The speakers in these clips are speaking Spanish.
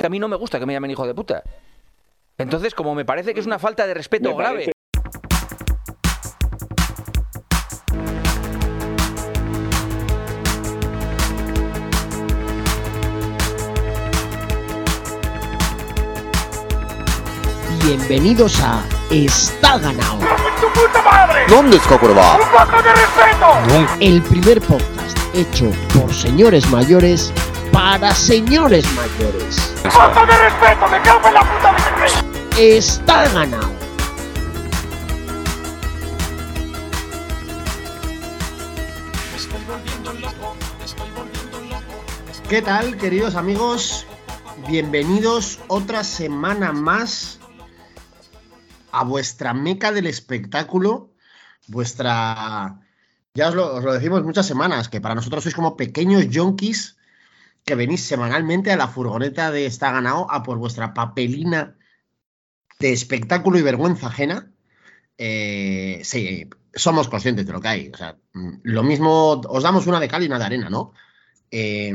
que a mí no me gusta que me llamen hijo de puta. Entonces, como me parece que es una falta de respeto grave. Bienvenidos a Está Ganado. ¡Tu puta madre! ¿Dónde está curva? ¡Un poco de respeto! El primer podcast hecho por señores mayores para señores mayores. ¡Un poco de respeto! ¡Me cago en la puta de! Está Ganado. ¿Qué tal, queridos amigos? Bienvenidos otra semana más a vuestra meca del espectáculo, vuestra... Ya os lo, os lo decimos muchas semanas, que para nosotros sois como pequeños yonkis que venís semanalmente a la furgoneta de Está Ganado a por vuestra papelina de espectáculo y vergüenza ajena. Eh, sí, somos conscientes de lo que hay. O sea, mm, lo mismo, os damos una de cal y una de arena, ¿no? Eh,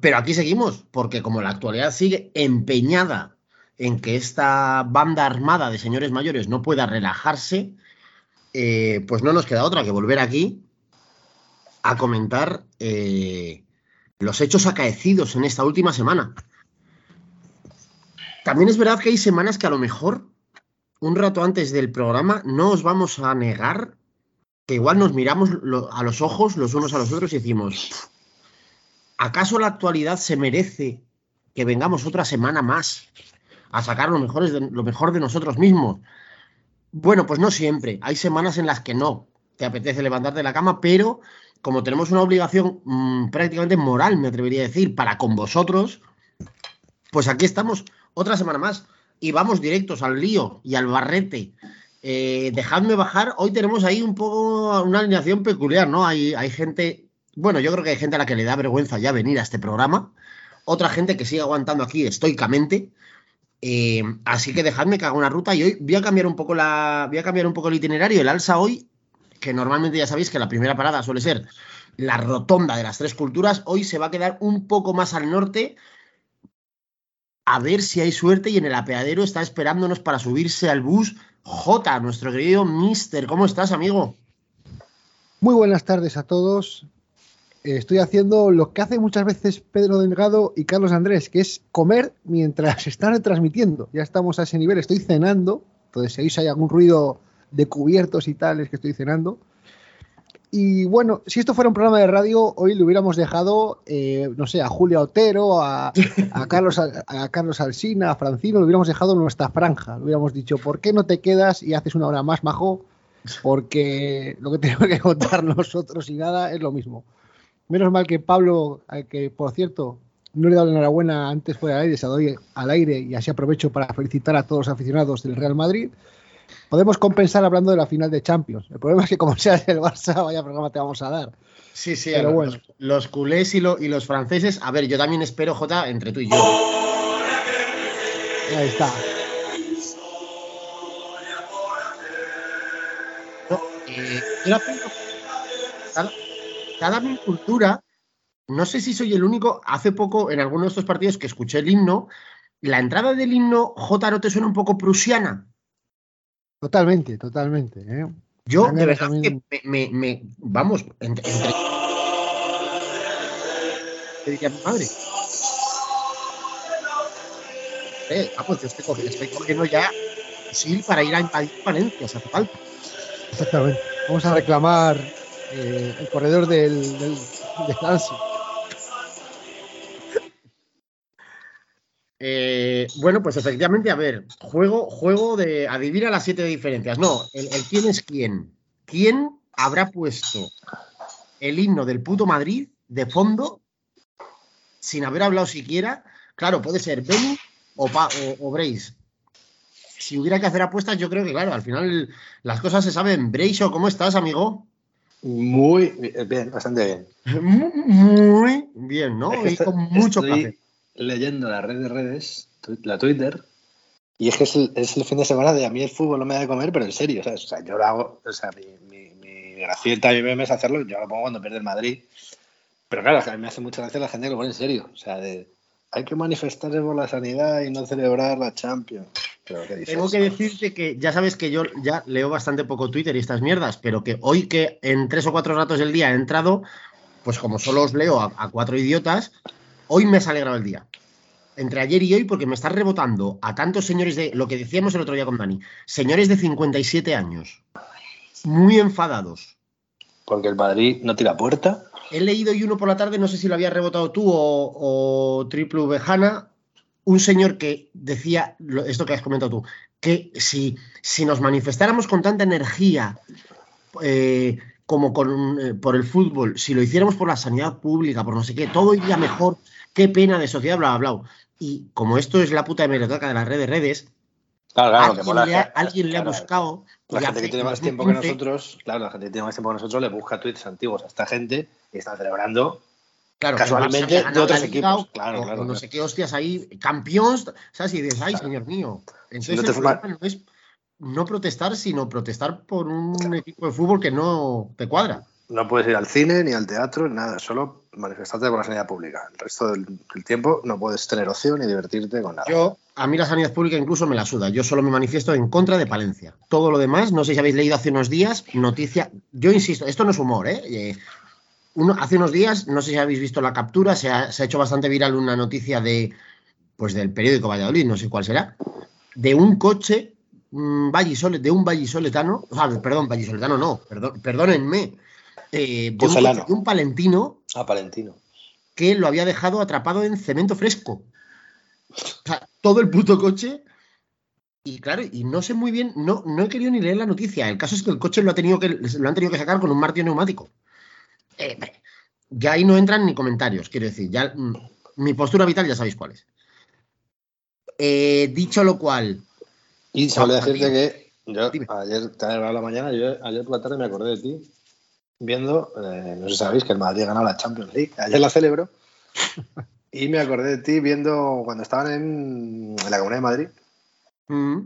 pero aquí seguimos, porque como la actualidad sigue empeñada en que esta banda armada de señores mayores no pueda relajarse, eh, pues no nos queda otra que volver aquí a comentar eh, los hechos acaecidos en esta última semana. También es verdad que hay semanas que a lo mejor, un rato antes del programa, no os vamos a negar que igual nos miramos a los ojos los unos a los otros y decimos, ¿acaso la actualidad se merece que vengamos otra semana más a sacar lo mejor de, lo mejor de nosotros mismos? Bueno, pues no siempre. Hay semanas en las que no te apetece levantarte de la cama, pero como tenemos una obligación mm, prácticamente moral, me atrevería a decir, para con vosotros, pues aquí estamos otra semana más y vamos directos al lío y al barrete. Eh, dejadme bajar. Hoy tenemos ahí un poco una alineación peculiar, ¿no? Hay, hay gente, bueno, yo creo que hay gente a la que le da vergüenza ya venir a este programa. Otra gente que sigue aguantando aquí estoicamente. Eh, así que dejadme que haga una ruta y hoy voy a cambiar un poco la, voy a cambiar un poco el itinerario. El alza hoy, que normalmente ya sabéis que la primera parada suele ser la rotonda de las tres culturas, hoy se va a quedar un poco más al norte. A ver si hay suerte y en el apeadero está esperándonos para subirse al bus J, nuestro querido Mister. ¿Cómo estás, amigo? Muy buenas tardes a todos. Estoy haciendo lo que hacen muchas veces Pedro Delgado y Carlos Andrés, que es comer mientras están transmitiendo. Ya estamos a ese nivel, estoy cenando. Entonces, si hay algún ruido de cubiertos y tal, es que estoy cenando. Y bueno, si esto fuera un programa de radio, hoy le hubiéramos dejado, eh, no sé, a Julia Otero, a, Carlos, a, Carlos Alsina, a Francino, le hubiéramos dejado nuestra franja. Le hubiéramos dicho, ¿por qué no te quedas y haces una hora más, majo? Porque lo que tenemos que contar nosotros y nada es lo mismo. Menos mal que Pablo, que por cierto no le he dado la enhorabuena antes fuera al aire, se la doy al aire y así aprovecho para felicitar a todos los aficionados del Real Madrid. Podemos compensar hablando de la final de Champions. El problema es que como sea el Barça, vaya programa te vamos a dar. Sí, sí, Pero los, bueno. los culés y, lo- y los franceses. A ver, yo también espero, J, entre tú y yo. Ahí está. No, eh, yo cada, cada mi cultura, no sé si soy el único, hace poco en alguno de estos partidos que escuché el himno, la entrada del himno J no te suena un poco prusiana. Totalmente, totalmente. ¿eh? Yo, de verdad, también- que me, me- me- vamos, entre. entre- ¿Qué diría mi madre? Eh, vamos, yo estoy, cogi- estoy cogiendo ya fusil para ir a invadir Valencia, si hace falta. Exactamente. Vamos a reclamar eh, el corredor del, del. Eh, bueno, pues efectivamente, a ver, juego, juego de adivina las siete diferencias. No, el, el quién es quién. ¿Quién habrá puesto el himno del puto Madrid de fondo sin haber hablado siquiera? Claro, puede ser Benny o, Pa- o, o Brace. Si hubiera que hacer apuestas, yo creo que, claro, al final las cosas se saben. Brace, ¿cómo estás, amigo? Muy bien, bastante bien. Muy bien, ¿no? Es que Y con mucho estoy café. Leyendo la red de redes, la Twitter, y es que es el, fin de semana de a mí el fútbol no me da de comer, pero en serio. O sea, yo lo hago, o sea, mi, mi, mi gracieta mi meme es hacerlo, yo lo pongo cuando pierde el Madrid. Pero claro, a mí me hace mucha gracia la gente que lo pone en serio, o sea, hay que manifestarse por la sanidad y no celebrar la Champions. Tengo que decirte que ya sabes que yo ya leo bastante poco Twitter y estas mierdas, pero que hoy que en tres o cuatro ratos del día he entrado, pues como solo os leo a cuatro idiotas, hoy me has alegrado el día. Entre ayer y hoy, porque me estás rebotando a tantos señores de, lo que decíamos el otro día con Dani, señores de 57 años, muy enfadados. Porque el Madrid no tira puerta. He leído hoy uno por la tarde, no sé si lo había rebotado tú o, o Triple Vejana, un señor que decía esto que has comentado tú, que si, si nos manifestáramos con tanta energía eh, como con, eh, por el fútbol, si lo hiciéramos por la sanidad pública, por no sé qué, todo iría mejor, qué pena de sociedad, bla, bla, bla. Y como esto es la puta hemeroteca de las redes redes, Claro, claro, que alguien, mola le ha, alguien le ha claro, buscado. La gente que tiene en más tiempo que 2015 nosotros, claro, la gente que tiene más tiempo que nosotros le busca tweets antiguos a esta gente y están celebrando. Claro, Casualmente, de otros equipos. o- Claro, claro, No claro. sé qué hostias ahí, campeones, ¿sabes? Y dices, ay, Claro. señor mío. Entonces, no te el no es no protestar, sino protestar por un equipo de fútbol que no te cuadra. No puedes ir al cine ni al teatro, nada, solo manifestarte por la sanidad pública. El resto del, del tiempo no puedes tener opción ni divertirte con nada. Yo, a mí la sanidad pública incluso me la suda. Yo solo me manifiesto en contra de Palencia. Todo lo demás, no sé si habéis leído hace unos días, noticia. Yo insisto, esto no es humor, ¿eh? Eh, uno- hace unos días, no sé si habéis visto la captura, se ha, se ha hecho bastante viral una noticia de, pues del periódico Valladolid, no sé cuál será, de un coche mm, vallisole- de un vallisoletano, o sea, perdón, vallisoletano no, perdón, perdónenme, eh, de, un de palentino Ah, Palentino. que lo había dejado atrapado en cemento fresco. O sea, todo el puto coche. Y claro, y no sé muy bien, no, no he querido ni leer la noticia. El caso es que el coche lo, ha tenido que, lo han tenido que sacar con un martillo neumático. Eh, ya ahí no entran ni comentarios, quiero decir. Ya, mm, mi postura vital ya sabéis cuál es. Eh, dicho lo cual, Y solo decirte que yo Dime. ayer, te hablado la mañana, yo ayer por la tarde me acordé de ti viendo, eh, no sé si sabéis que el Madrid ganado la Champions League, ayer la celebro, y me acordé de ti viendo cuando estaban en, en la Comunidad de Madrid mm,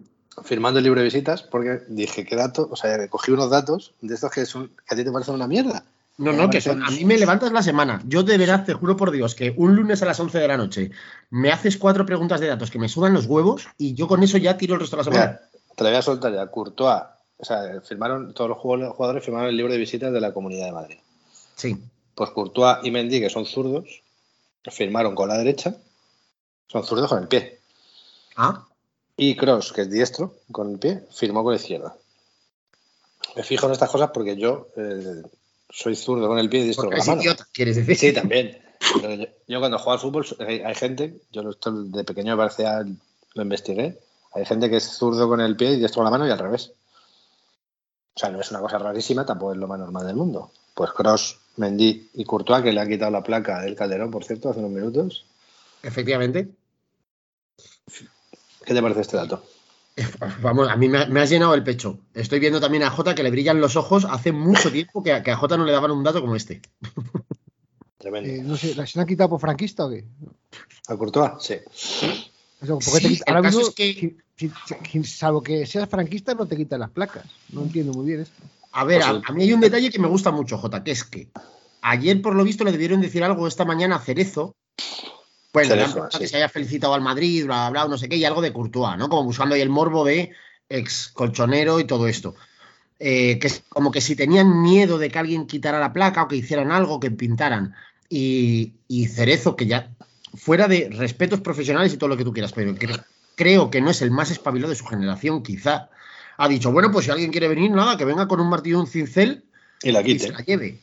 firmando el libro de visitas, porque dije, ¿qué dato? O sea, cogí unos datos de estos que, son, que a ti te parecen una mierda. No, no, que son, a mí me levantas la semana. Yo de verdad te juro por Dios que un lunes a las 11 de la noche me haces cuatro preguntas de datos que me sudan los huevos y yo con eso ya tiro el resto de la semana. Mira, te la voy a soltar ya. Courtois, o sea, firmaron, todos los jugadores firmaron el libro de visitas de la Comunidad de Madrid. Sí. Pues Courtois y Mendy, que son zurdos, firmaron con la derecha, son zurdos con el pie. Ah, Y Cross, que es diestro con el pie, firmó con la izquierda. Me fijo en estas cosas porque yo eh, soy zurdo con el pie y diestro con la mano. idiota, quieres decir. Sí, también. Yo, yo cuando juego al fútbol, hay, hay gente, yo esto de pequeño me parecía, lo investigué, hay gente que es zurdo con el pie y diestro con la mano y al revés. O sea, no es una cosa rarísima, tampoco es lo más normal del mundo. Pues Cross, Mendy y Courtois, que le han quitado la placa del Calderón, por cierto, hace unos minutos. Efectivamente. ¿Qué te parece este dato? Vamos, a mí me, me has llenado el pecho. Estoy viendo también a Jota que le brillan los ojos. Hace mucho tiempo que a, que a Jota no le daban un dato como este. Tremendo. Eh, no sé, ¿se la han quitado por franquista o qué? ¿A Courtois? Sí. Eso, ¿por qué Sí, te quita- el Ahora caso mismo, es que- si- si- si- salvo que seas franquista, no te quitan las placas. No entiendo muy bien esto. A ver, Pues a, el- a mí hay un detalle que me gusta mucho, Jota, que es que ayer, por lo visto, le debieron decir algo esta mañana a Cerezo. Bueno, le han sí. que se haya felicitado al Madrid, bla, bla, bla, no sé qué, y algo de Courtois, ¿no? Como buscando ahí el morbo de ex colchonero y todo esto. Eh, que es como que si tenían miedo de que alguien quitara la placa o que hicieran algo, que pintaran. Y, y Cerezo, que ya, fuera de respetos profesionales y todo lo que tú quieras, pero cre- creo que no es el más espabilado de su generación, quizá, ha dicho, bueno, pues si alguien quiere venir, nada, que venga con un martillo y un cincel Y la y quite. se la lleve.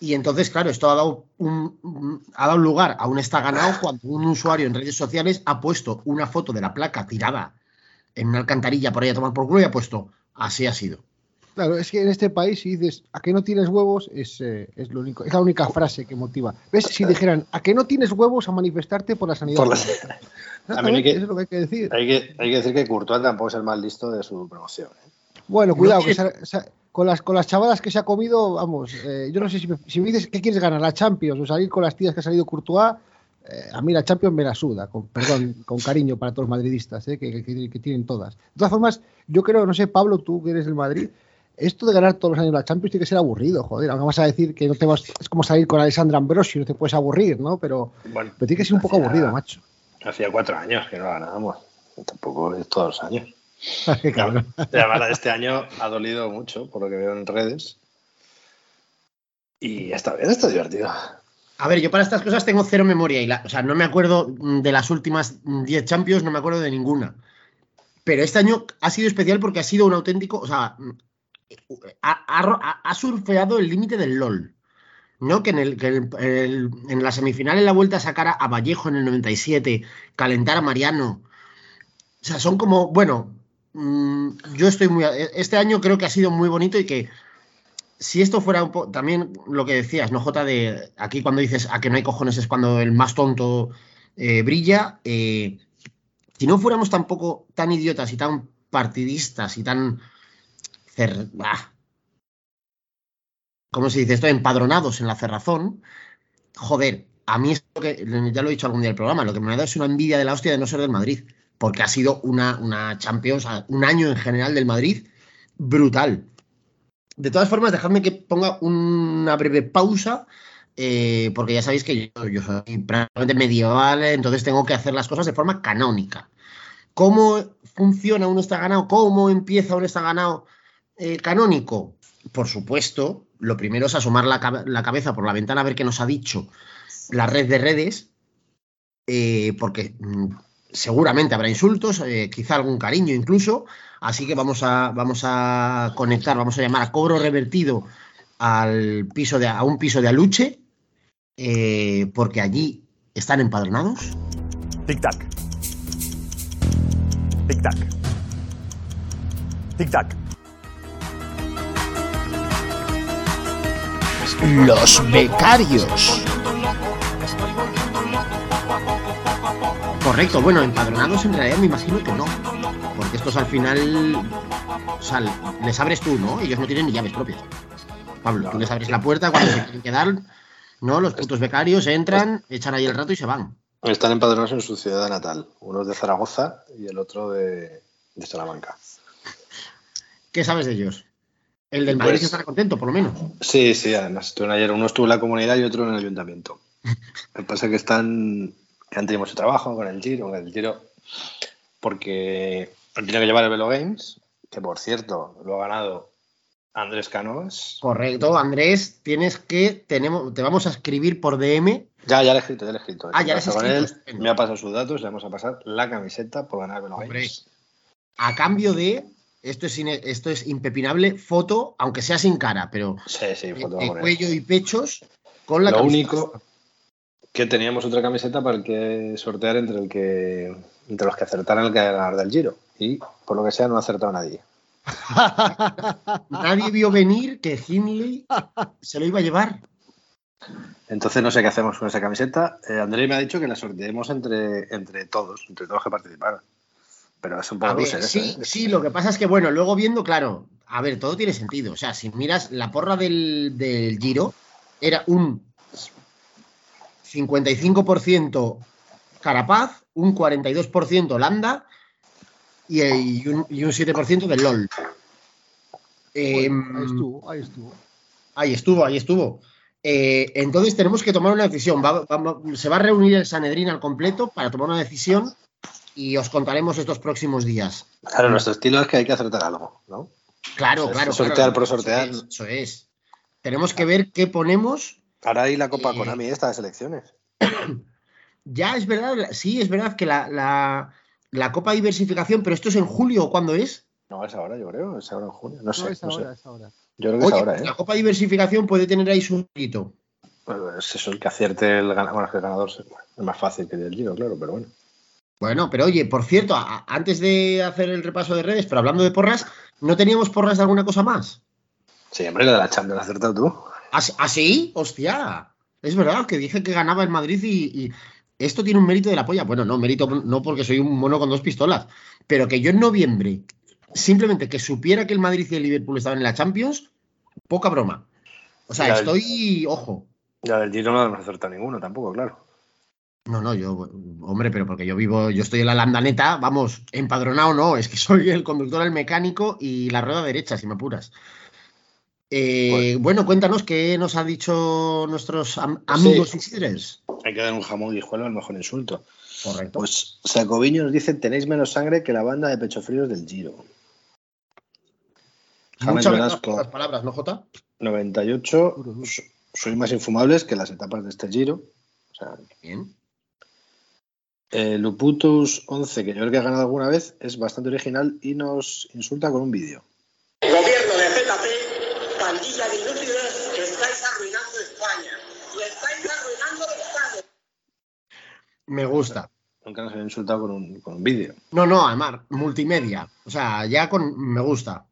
Y entonces, claro, esto ha dado, un, ha dado lugar a un está ganado cuando un usuario en redes sociales ha puesto una foto de la placa tirada en una alcantarilla por ahí a tomar por culo y ha puesto, así ha sido. Claro, es que en este país si dices a que no tienes huevos es, eh, es lo único, es la única frase que motiva. ¿Ves? Si dijeran a que no tienes huevos a manifestarte por la sanidad. Por la- pública. A mí hay que- Eso es lo que hay que decir. Hay que, hay que decir que Courtois tampoco es el más listo de su promoción. ¿eh? Bueno, cuidado, No que con, las, con las chavalas que se ha comido, vamos, eh, yo no sé si me, si me dices que quieres ganar la Champions o salir con las tías que ha salido Courtois, eh, a mí la Champions me la suda, con, perdón, con cariño para todos los madridistas, eh, que, que- que tienen todas. De todas formas, yo creo, no sé, Pablo, tú que eres del Madrid, esto de ganar todos los años la Champions tiene que ser aburrido, joder, aunque vas a decir que no te vas, es como salir con Alessandra Ambrosio, no te puedes aburrir, ¿no? Pero, Bueno, pero tiene que ser un poco aburrido, macho. Hacía cuatro años que no ganábamos. Tampoco es todos los años. Qué cabrón. Y además la de este año ha dolido mucho, por lo que veo en redes. Y está bien, está divertido. A ver, yo para estas cosas tengo cero memoria. Y la- o sea, no me acuerdo de las últimas mm, 10 Champions, no me acuerdo de ninguna. Pero este año ha sido especial porque ha sido un auténtico. O sea, ha, ha ro- ha- ha surfeado el límite del LOL. ¿No? Que en, el, que el- el- en la semifinal en la vuelta sacara a Vallejo en el 97, calentar a Mariano. O sea, son como. Bueno, mm, yo estoy muy. Este año creo que ha sido muy bonito y que si esto fuera un poco, también lo que decías, ¿no, Jota? De aquí cuando dices a que no hay cojones es cuando el más tonto eh, brilla. eh, si no fuéramos tampoco tan idiotas y tan partidistas y tan. ah, ¿Cómo se dice esto? Empadronados en la cerrazón. Joder, a mí es lo que, ya lo he dicho algún día en el programa, lo que me dado es una envidia de la hostia de no ser del Madrid, porque ha sido una, una Champions, un año en general del Madrid brutal. De todas formas, dejadme que ponga una breve pausa, eh, porque ya sabéis que yo, yo soy prácticamente medieval, entonces tengo que hacer las cosas de forma canónica. ¿Cómo funciona un está ganado? ¿Cómo empieza un está ganado eh, canónico? Por supuesto, lo primero es asomar la, la cabeza por la ventana a ver qué nos ha dicho la red de redes, eh, porque mm, seguramente habrá insultos, eh, quizá algún cariño incluso, así que vamos a, vamos a conectar, vamos a llamar a cobro revertido al piso de, a un piso de Aluche, eh, porque allí están empadronados. Tic-tac. Tic-tac. Tic-tac. Los becarios. Correcto, bueno, empadronados en realidad me imagino que no. Porque estos al final. O sea, les abres tú, ¿no? Ellos no tienen ni llaves propias. Pablo, tú les abres la puerta cuando se quieren quedar. ¿No? Los putos becarios entran, echan ahí el rato y se van. Están empadronados en su ciudad natal. Uno es de Zaragoza y el otro de, de Salamanca. ¿Qué sabes de ellos? El del Madrid Pues- estará contento, por lo menos. Sí, sí, además ayer. Uno estuvo en la comunidad y otro en el ayuntamiento. Lo que pasa es que están. Han tenido mucho trabajo con el Giro, con el Giro. Porque tenido que llevar el Velo Games, que por cierto lo ha ganado Andrés Canovas. Correcto, Andrés, tienes que. Tenemos, te vamos a escribir por DM. Ya, ya le he escrito, ya le he escrito. Ah, ya le He escrito, él, me ha pasado sus datos, le vamos a pasar la camiseta por ganar el Velo Hombre. Games. A cambio de. Esto es, esto es impepinable, foto, aunque sea sin cara, pero Sí, sí, foto de cuello y pechos con la Lo camiseta. único que teníamos otra camiseta para el que sortear entre el que entre los que acertaran el que ganar del Giro y por lo que sea no ha acertado nadie. Nadie vio venir que Hindley se lo iba a llevar. Entonces no sé qué hacemos con esa camiseta. Eh, André me ha dicho que la sorteemos entre, entre todos, entre todos los que participaron. Pero es un poco ver, eso, sí, ¿eh? sí, lo que pasa es que, bueno, luego viendo, claro, a ver, todo tiene sentido. O sea, si miras la porra del, del Giro, era un 55% Carapaz, un 42% Landa y, y un, y un 7% del LOL. Em, Ahí estuvo, ahí estuvo. Ahí estuvo, ahí estuvo. Eh, entonces tenemos que tomar una decisión. Va- va- se va a reunir el Sanedrín al completo para tomar una decisión y os contaremos estos próximos días. Claro, nuestro estilo es que hay que acertar algo, ¿no? Claro, O sea, claro. sortear claro. por sortear. Eso es, eso es. Tenemos que ver qué ponemos. Ahora hay la Copa Eh, Konami esta de selecciones. Ya es verdad, sí, es verdad que la, la- la Copa Diversificación, pero esto es en julio, ¿o ¿cuándo es? No, es ahora, yo creo. Es ahora en junio. No sé. No, es no sé. ahora, es ahora. Yo creo que Oye, es ahora, ¿eh? la Copa Diversificación puede tener ahí su mérito. Bueno, es eso, el que acierte el ganador. Bueno, es que el ganador es más fácil que el Giro, claro, pero bueno. Bueno, pero oye, por cierto, a- antes de hacer el repaso de redes, pero hablando de porras, ¿no teníamos porras de alguna cosa más? Sí, hombre, la de la Champions, ¿has acertado tú? ¿Ah, ah, sí? Hostia. Es verdad que dije que ganaba el Madrid y, y esto tiene un mérito de la polla. Bueno, no, mérito no porque soy un mono con dos pistolas, pero que yo en noviembre, simplemente que supiera que el Madrid y el Liverpool estaban en la Champions, poca broma. O sea, Ya, estoy, ojo. Ya del Giro no hemos acertado ninguno tampoco, claro. No, no, yo, hombre, pero porque yo vivo, yo estoy en la landaneta, vamos, empadronado no, es que soy el conductor, el mecánico y la rueda derecha, si me apuras. Eh, bueno, cuéntanos qué nos ha dicho nuestros am- amigos Sí. Isidres. Hay que dar un jamón guijuelo el mejor insulto. Correcto. Pues Sacoviño nos dice: tenéis menos sangre que la banda de pecho fríos del Giro. Muchas Velasco. las palabras, ¿no, Jota? 98. Duro, duro. so- Soy más infumables que las etapas de este Giro. O sea, Bien. eh, Luputus 11, que yo creo que ha ganado alguna vez, es bastante original y nos insulta con un vídeo. Pandilla de inútiles, estáis arruinando España. Y estáis arruinando España. Me gusta. Nunca nos han insultado con un, con un vídeo. No, no, además, multimedia. O sea, ya con. Me gusta.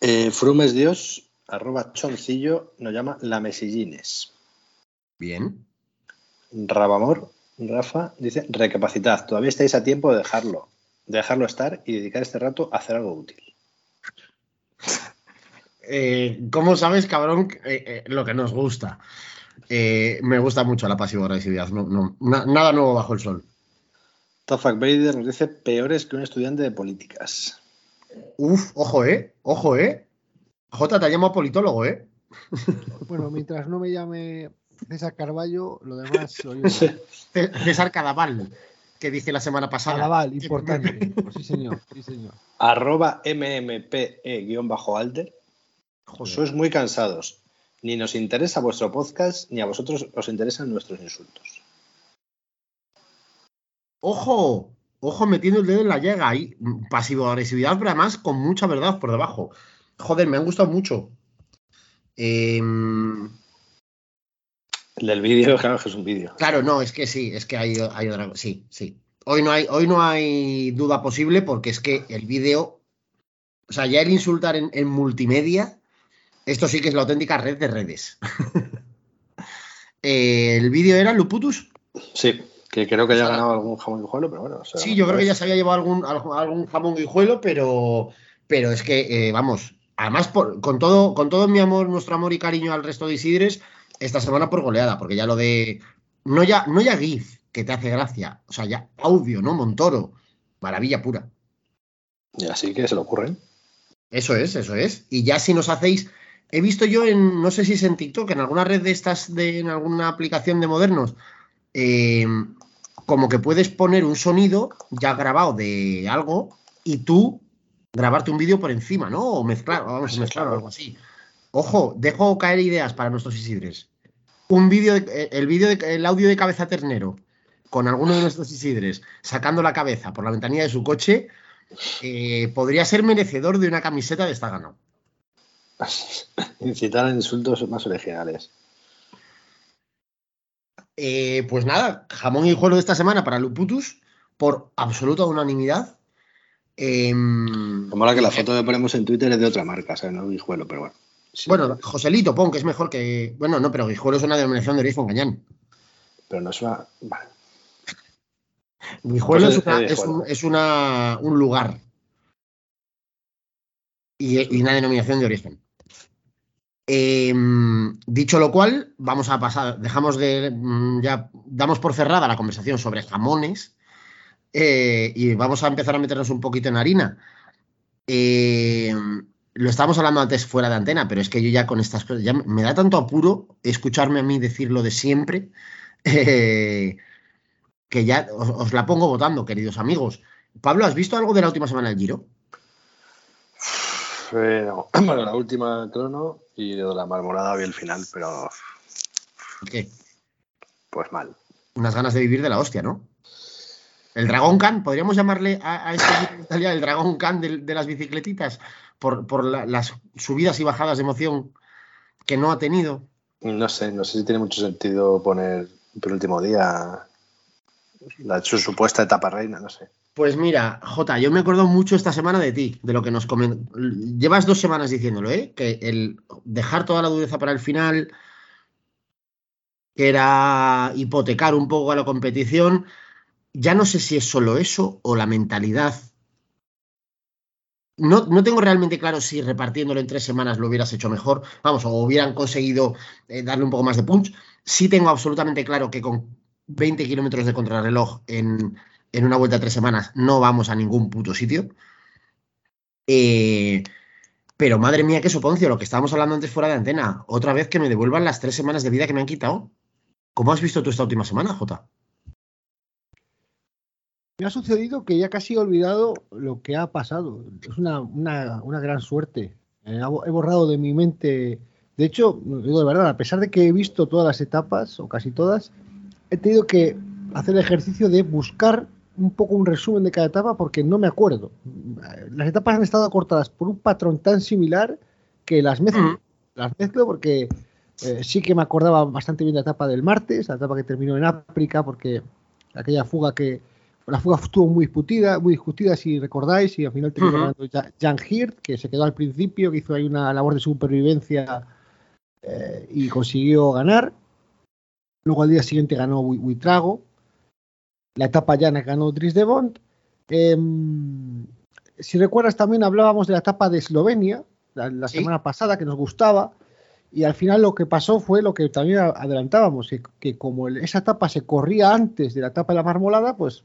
Eh, Frumes Dios, arroba choncillo, nos llama la mesillines. Bien. Rabamor, Rafa, dice, recapacitad, todavía estáis a tiempo de dejarlo, de dejarlo estar y dedicar este rato a hacer algo útil. Eh, ¿Cómo sabes, cabrón, eh, eh, lo que nos gusta? Eh, me gusta mucho la. No, no, na- nada nuevo bajo el sol. Tofak Bader nos dice, peores que un estudiante de políticas. Uf, ojo, ¿eh? Ojo, ¿eh? Jota, te llamo politólogo, ¿eh? Bueno, mientras no me llame César Carballo, lo demás. C- César Cadaval, que dije la semana pasada. Cadaval, importante. Sí, señor, sí, señor. Arroba MMPE-alter, Joder. sois muy cansados. Ni nos interesa vuestro podcast, ni a vosotros os interesan nuestros insultos. Ojo, ojo, metiendo el dedo en la llaga ahí. Pasivo-agresividad, pero además con mucha verdad por debajo. Joder, me han gustado mucho. Em, El del vídeo, claro que es un vídeo. Claro, no, es que sí, es que hay, hay otra cosa. Sí, sí. Hoy no, hay, hoy no hay duda posible porque es que el vídeo, o sea, ya el insultar en, en multimedia, esto sí que es la auténtica red de redes. Eh, el vídeo era Luputus. Sí, que creo que O sea, ganado algún jamón guijuelo, pero bueno. o sea, Sí, yo creo que ya se había llevado algún, algún, algún jamón guijuelo, pero, pero es que, eh, vamos, además, por- con, todo, con todo mi amor, nuestro amor y cariño al resto de Isidres, esta semana por goleada, porque ya lo de. No ya, no ya GIF, que te hace gracia, o sea, ya audio, ¿no? Montoro, maravilla pura. Y así que se le ocurren. Eso es, eso es. Y ya si nos hacéis. He visto yo en, no sé si es en TikTok, en alguna red de estas, en alguna aplicación de modernos, eh, como que puedes poner un sonido ya grabado de algo y tú grabarte un vídeo por encima, ¿no? O mezclar, vamos a mezclar o algo así. Ojo, dejo caer ideas para nuestros Isidres. Un vídeo, de- eh, el vídeo, de- el audio de cabeza ternero con alguno de nuestros Isidres sacando la cabeza por la ventanilla de su coche, eh, podría ser merecedor de una camiseta de esta gana. Incitar a insultos más originales. Eh, pues nada, jamón y juego de esta semana para Luputus por absoluta unanimidad. Em, Como la que la foto que ponemos en Twitter es de otra marca, ¿sabes? No guijuelo, pero bueno. Sí, bueno, Joselito, pon que es mejor que. Bueno, no, pero Guijuelo es una denominación de origen cañán. Pero no es una. Vale. Guijuelo Pues es, una- es un, es una- un lugar. Y, y una denominación de origen. Em, dicho lo cual, vamos a pasar, dejamos de, mm, ya damos por cerrada la conversación sobre jamones eh, y vamos a empezar a meternos un poquito en harina. Em, lo estábamos hablando antes fuera de antena, pero es que yo ya con estas cosas, ya me da tanto apuro escucharme a mí decir lo de siempre, eh, que ya os, os la pongo votando, queridos amigos. Pablo, ¿has visto algo de la última semana del Giro? Pero, bueno, la última crono y de la marmolada vi el final, pero ¿Qué? pues mal. Unas ganas de vivir de la hostia, ¿no? El Dragón Can, podríamos llamarle a, a este Italia el Dragón Can de, de las bicicletitas, por, por la- las subidas y bajadas de emoción que no ha tenido. No sé, no sé si tiene mucho sentido poner el último día la, su supuesta etapa reina, no sé. Pues mira, Jota, yo me acuerdo mucho esta semana de ti, de lo que nos comen. Llevas dos semanas diciéndolo, ¿eh? Que el dejar toda la dureza para el final, era hipotecar un poco a la competición, ya no sé si es solo eso o la mentalidad. No, no tengo realmente claro si repartiéndolo en tres semanas lo hubieras hecho mejor, vamos, o hubieran conseguido eh, darle un poco más de punch. Sí tengo absolutamente claro que con 20 kilómetros de contrarreloj en, en una vuelta de tres semanas no vamos a ningún puto sitio. Eh, pero madre mía, qué soponcio, lo que estábamos hablando antes fuera de antena. Otra vez que me devuelvan las tres semanas de vida que me han quitado. ¿Cómo has visto tú esta última semana, Jota? Me ha sucedido que ya casi he olvidado lo que ha pasado. Es una, una, una gran suerte. Eh, he borrado de mi mente. De hecho, digo de verdad, a pesar de que he visto todas las etapas, o casi todas, he tenido que hacer el ejercicio de buscar un poco un resumen de cada etapa porque no me acuerdo. Las etapas han estado cortadas por un patrón tan similar que las mezclo. Mm. Las mezclo porque eh, sí que me acordaba bastante bien la etapa del martes, la etapa que terminó en África, porque aquella fuga que la fuga estuvo muy discutida, muy discutida si recordáis, y al final terminó ganando Ja- Jan Hirt, que se quedó al principio, que hizo ahí una labor de supervivencia eh, y consiguió ganar. Luego al día siguiente ganó Buitrago. La etapa llana ganó Dries de Bond. Em, si recuerdas, también hablábamos de la etapa de Eslovenia la, la Sí. semana pasada, que nos gustaba. Y al final lo que pasó fue lo que también adelantábamos, que, que como el- esa etapa se corría antes de la etapa de la marmolada, pues,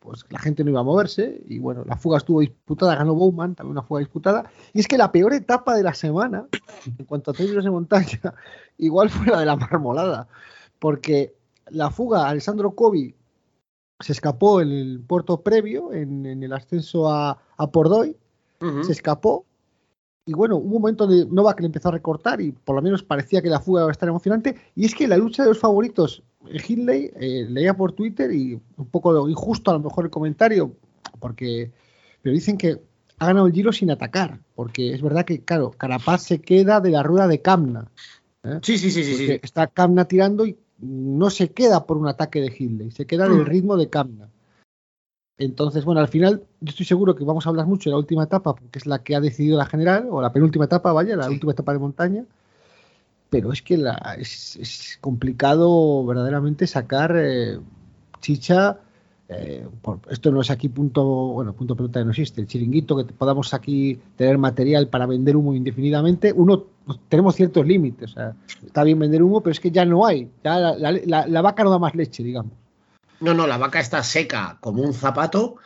pues la gente no iba a moverse. Y bueno, la fuga estuvo disputada, ganó Bowman, también una fuga disputada. Y es que la peor etapa de la semana, en cuanto a términos de montaña, igual fue la de la marmolada. Porque la fuga, Alessandro Covi se escapó en el puerto previo, en, en el ascenso a, a Pordoy, Ujú. se escapó. Y bueno, hubo un momento donde Novak le empezó a recortar y por lo menos parecía que la fuga iba a estar emocionante. Y es que la lucha de los favoritos, eh, Hindley, eh, leía por Twitter y un poco injusto a lo mejor el comentario, porque pero dicen que ha ganado el Giro sin atacar, porque es verdad que, claro, Carapaz se queda de la rueda de Camna. ¿eh? Sí, sí, sí, sí. Sí. está Camna tirando y no se queda por un ataque de Hindley, se queda del Mm. ritmo de Camna. Entonces, bueno, al final yo estoy seguro que vamos a hablar mucho de la última etapa, porque es la que ha decidido la general, o la penúltima etapa, vaya, la Sí. última etapa de montaña. Pero es que la, es, es complicado verdaderamente sacar eh, chicha. Eh, esto no es aquí punto, bueno, punto pelota no existe, el chiringuito, que podamos aquí tener material para vender humo indefinidamente. Uno, pues, tenemos ciertos límites, o sea, está bien vender humo, pero es que ya no hay, ya la, vaca no da más leche, digamos. No, no, la vaca está seca como un zapato.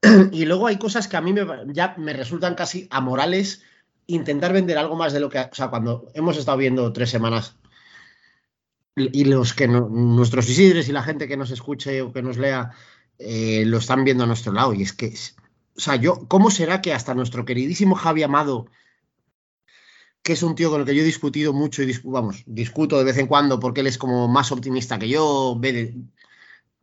Y luego hay cosas que a mí ya me resultan casi amorales intentar vender algo más de lo que. O sea, cuando hemos estado viendo tres semanas y los que nuestros Isidres y la gente que nos escuche o que nos lea eh, lo están viendo a nuestro lado. Y es que, o sea, yo, ¿cómo será que hasta nuestro queridísimo Javi Amado, que es un tío con el que yo he discutido mucho y vamos, discuto de vez en cuando porque él es como más optimista que yo, ve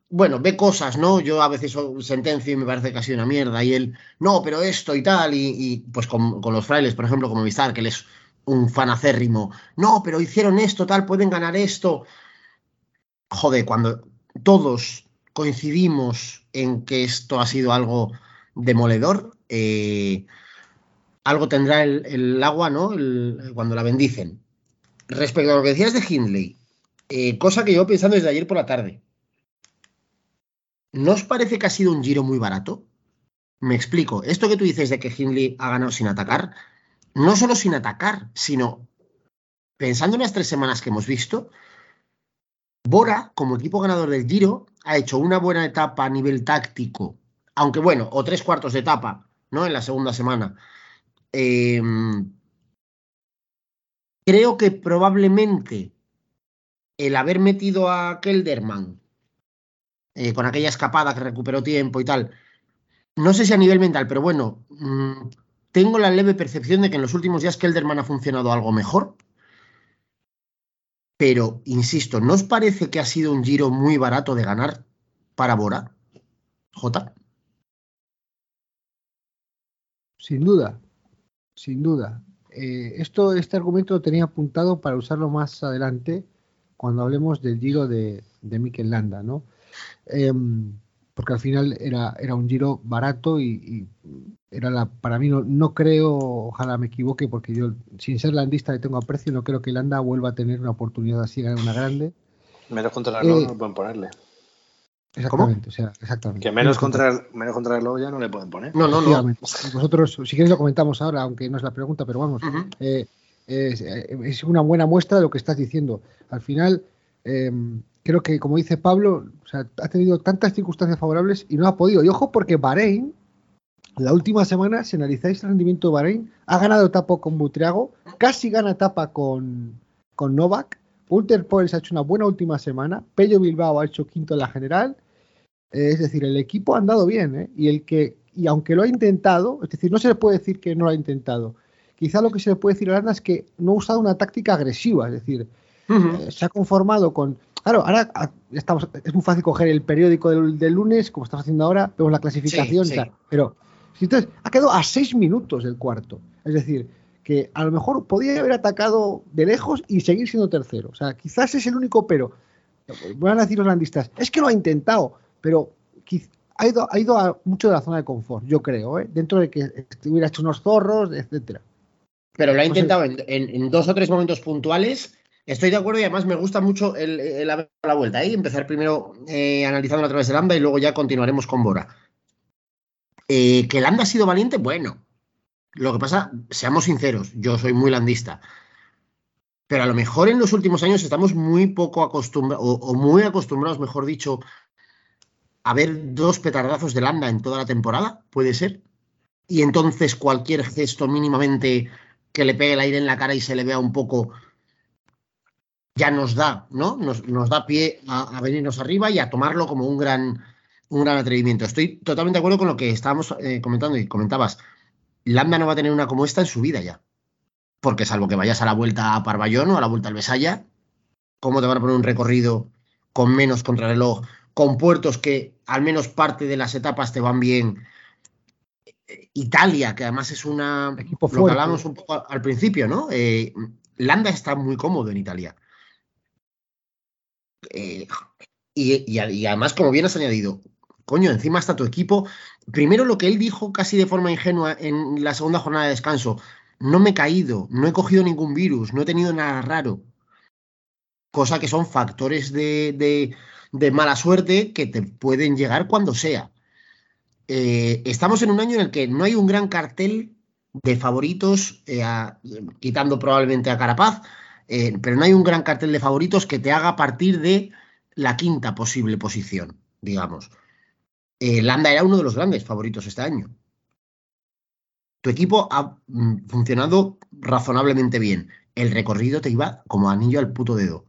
bueno, ve cosas, ¿no? Yo a veces sentencio y me parece sido una mierda. Y él, no, pero esto y tal. Y, pues con, los frailes, por ejemplo, como Vistar, que él es un fan acérrimo. No, pero hicieron esto, tal, pueden ganar esto. Joder, cuando todos coincidimos en que esto ha sido algo demoledor, eh, algo tendrá el, agua, ¿no? Cuando la bendicen. Respecto a lo que decías de Hindley, eh, cosa que yo pensando desde ayer por la tarde. ¿No os parece que ha sido un giro muy barato? Me explico. Esto que tú dices de que Hindley ha ganado sin atacar, no solo sin atacar, sino pensando en las tres semanas que hemos visto, Bora, como equipo ganador del Giro, ha hecho una buena etapa a nivel táctico, aunque bueno, o tres cuartos de etapa, ¿no? En la segunda semana. Eh, creo que probablemente el haber metido a Kelderman eh, con aquella escapada que recuperó tiempo y tal, no sé si a nivel mental, pero bueno, mmm, tengo la leve percepción de que en los últimos días Kelderman ha funcionado algo mejor. Pero, insisto, ¿no os parece que ha sido un giro muy barato de ganar para Bora? J. Sin duda, sin duda. Eh, esto, este argumento lo tenía apuntado para usarlo más adelante cuando hablemos del giro de, de Mikel Landa, ¿no? Eh, porque al final era, era un giro barato y, y era la, para mí no, no, creo, ojalá me equivoque, porque yo sin ser landista le tengo aprecio, no creo que Landa vuelva a tener una oportunidad así, ganar una grande. Menos contra el eh, no pueden ponerle. Exactamente, ¿Cómo? o sea, exactamente. Que menos contra, el, menos contra el lobo ya no le pueden poner. No, no, no. Nosotros, si queréis, lo comentamos ahora, aunque no es la pregunta, pero vamos, uh -huh. eh, es, es, una buena muestra de lo que estás diciendo. Al final, eh, creo que, como dice Pablo, ha tenido tantas circunstancias favorables y no ha podido. Y ojo, porque Bahrein, la última semana, si analizáis el rendimiento de Bahrein, ha ganado etapa con Butriago, casi gana etapa con, con Novak. Ulter Poels ha hecho una buena última semana. Pello Bilbao ha hecho quinto en la general. Eh, Es decir, el equipo ha andado bien, ¿eh? Y el que, y aunque lo ha intentado, es decir, no se le puede decir que no lo ha intentado. Quizá lo que se le puede decir a Aranda es que no ha usado una táctica agresiva, es decir, eh, se ha conformado con. Claro, ahora ah, estamos, es muy fácil coger el periódico del, del lunes, como estamos haciendo ahora, vemos la clasificación, Sí, sí. tal, pero entonces ha quedado a seis minutos del cuarto. Es decir, que a lo mejor podía haber atacado de lejos y seguir siendo tercero. O sea, quizás es el único pero. Van a decir los landistas, es que lo ha intentado, pero ha ido, ha ido a mucho de la zona de confort, yo creo, ¿eh? dentro de que hubiera hecho unos zorros, etcétera. Pero lo ha intentado en, en- en dos o tres momentos puntuales. Estoy de acuerdo y además me gusta mucho el, haber la vuelta y empezar primero eh, analizando a través de Lambda y luego ya continuaremos con Bora. Eh, que Lambda ha sido valiente, bueno. Lo que pasa, seamos sinceros, yo soy muy landista. Pero a lo mejor en los últimos años estamos muy poco acostumbrados, o, muy acostumbrados, mejor dicho, a ver dos petardazos de Lambda en toda la temporada, puede ser. Y entonces cualquier gesto mínimamente que le pegue el aire en la cara y se le vea un poco, ya nos da, ¿no? Nos, nos da pie a, a venirnos arriba y a tomarlo como un gran, un gran atrevimiento. Estoy totalmente de acuerdo con lo que estábamos eh, comentando y comentabas. Lambda no va a tener una como esta en su vida ya. Porque salvo que vayas a la vuelta a Parvallón o a la vuelta al Besaya, ¿cómo te van a poner un recorrido con menos contrarreloj, con puertos que al menos parte de las etapas te van bien? Italia, que además es una. Equipo lo que fuerte. hablábamos un poco al principio, ¿no? Eh, Landa está muy cómodo en Italia. Eh, y, además, como bien has añadido, coño, encima está tu equipo. Primero lo que él dijo casi de forma ingenua en la segunda jornada de descanso. No me he caído, no he cogido ningún virus, no he tenido nada raro. Cosa que son factores de, de- de mala suerte que te pueden llegar cuando sea. Eh, estamos en un año en el que no hay un gran cartel de favoritos, eh, quitando probablemente a Carapaz, eh, pero no hay un gran cartel de favoritos que te haga partir de la quinta posible posición, digamos. Eh, Landa era uno de los grandes favoritos este año. Tu equipo ha mm, funcionado razonablemente bien. El recorrido te iba como anillo al puto dedo.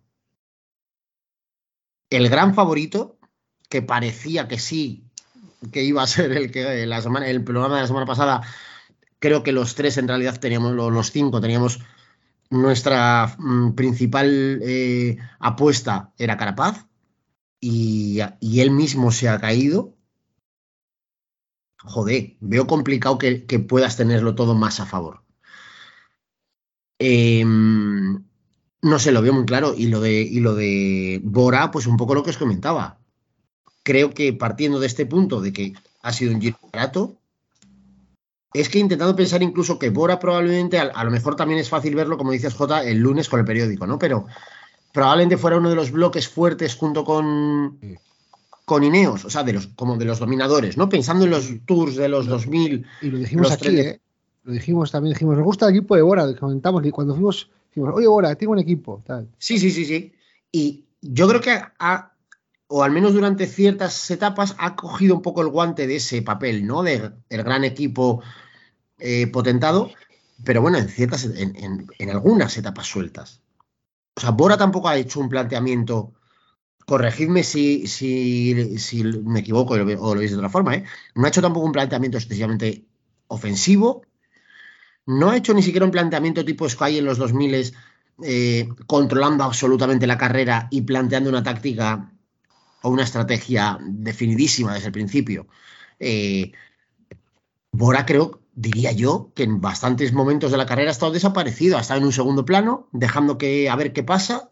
El gran favorito, que parecía que sí, que iba a ser el que la semana, el programa de la semana pasada, creo que los tres en realidad teníamos, lo- los cinco teníamos nuestra mm, principal eh, apuesta era Carapaz y, él mismo se ha caído. Joder, veo complicado que, que puedas tenerlo todo más a favor. Em, no sé, lo veo muy claro. Y lo de, y lo de Bora, pues un poco lo que os comentaba. Creo que partiendo de este punto de que ha sido un giro barato, es que he intentado pensar incluso que Bora probablemente, a, a lo mejor también es fácil verlo, como dices J, el lunes con el periódico, ¿no? Pero probablemente fuera uno de los bloques fuertes junto con, con Ineos, o sea, de los, como de los dominadores, ¿no? Pensando en los tours de los 2000. Y lo dijimos aquí, ¿eh? Lo dijimos también, dijimos, nos gusta el equipo de Bora, comentamos, y cuando fuimos, dijimos, oye Bora, tengo un equipo, tal. Sí, sí, sí, sí. Y yo creo que ha, o al menos durante ciertas etapas, ha cogido un poco el guante de ese papel, ¿no? De el gran equipo eh, potentado, pero bueno, en ciertas, en, algunas etapas sueltas. O sea, Bora tampoco ha hecho un planteamiento. Corregidme si, me equivoco o lo, ve- o lo veis de otra forma, ¿eh? No ha hecho tampoco un planteamiento excesivamente ofensivo. No ha hecho ni siquiera un planteamiento tipo Sky en los 2000 eh, controlando absolutamente la carrera y planteando una táctica o una estrategia definidísima desde el principio. Eh, Bora creo, diría yo, que en bastantes momentos de la carrera ha estado desaparecido, ha estado en un segundo plano, dejando que a ver qué pasa,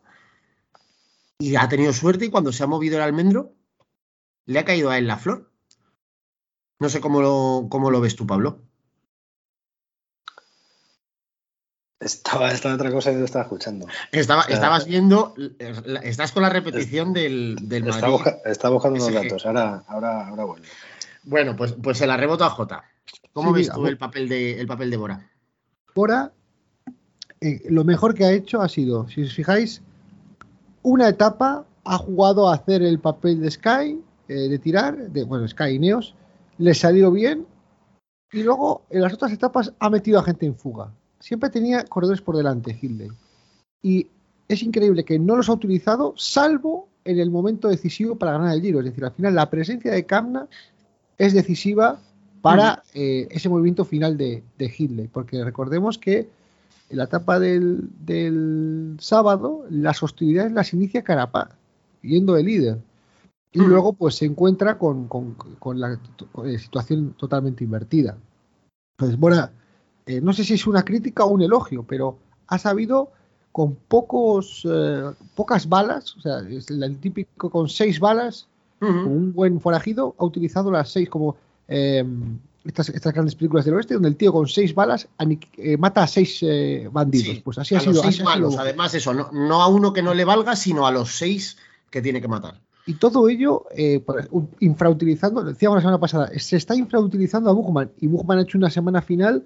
y ha tenido suerte y cuando se ha movido el almendro, le ha caído a él la flor. No sé cómo lo, cómo lo ves tú, Pablo. Estaba, estaba otra cosa que no estaba escuchando. Estaba, estabas viendo, estás con la repetición del, del Estaba, Madrid. busca- buscando unos datos. Ahora, ahora, ahora vuelvo. Bueno, pues, pues se la rebota a Jota. ¿Cómo Sí, ves mira, tú el papel de, el papel de Bora? Bora, eh, lo mejor que ha hecho ha sido, si os fijáis, una etapa ha jugado a hacer el papel de Sky, eh, de tirar, de, bueno, Sky y Neos, le salió bien, y luego en las otras etapas ha metido a gente en fuga. Siempre tenía corredores por delante, Hindley. Y es increíble que no los ha utilizado, salvo en el momento decisivo para ganar el Giro. Es decir, al final la presencia de Kamna es decisiva para eh, ese movimiento final de, de Hitler. Porque recordemos que en la etapa del, del sábado las hostilidades las inicia Carapaz, yendo de líder. Y luego pues se encuentra con, con- con la con la situación totalmente invertida. Entonces, bueno, eh, no sé si es una crítica o un elogio, pero ha sabido con pocos, eh, pocas balas, o sea, es el típico con seis balas, Ujú. un buen forajido, ha utilizado las seis como eh, estas, estas grandes películas del oeste, donde el tío con seis balas eh, mata a seis bandidos. Sí, pues así ha a los sido. seis así ha sido. malos, además eso, no, no a uno que no le valga, sino a los seis que tiene que matar. Y todo ello, eh, infrautilizando, lo decíamos la semana pasada, se está infrautilizando a Buchmann. Y Buchmann ha hecho una semana final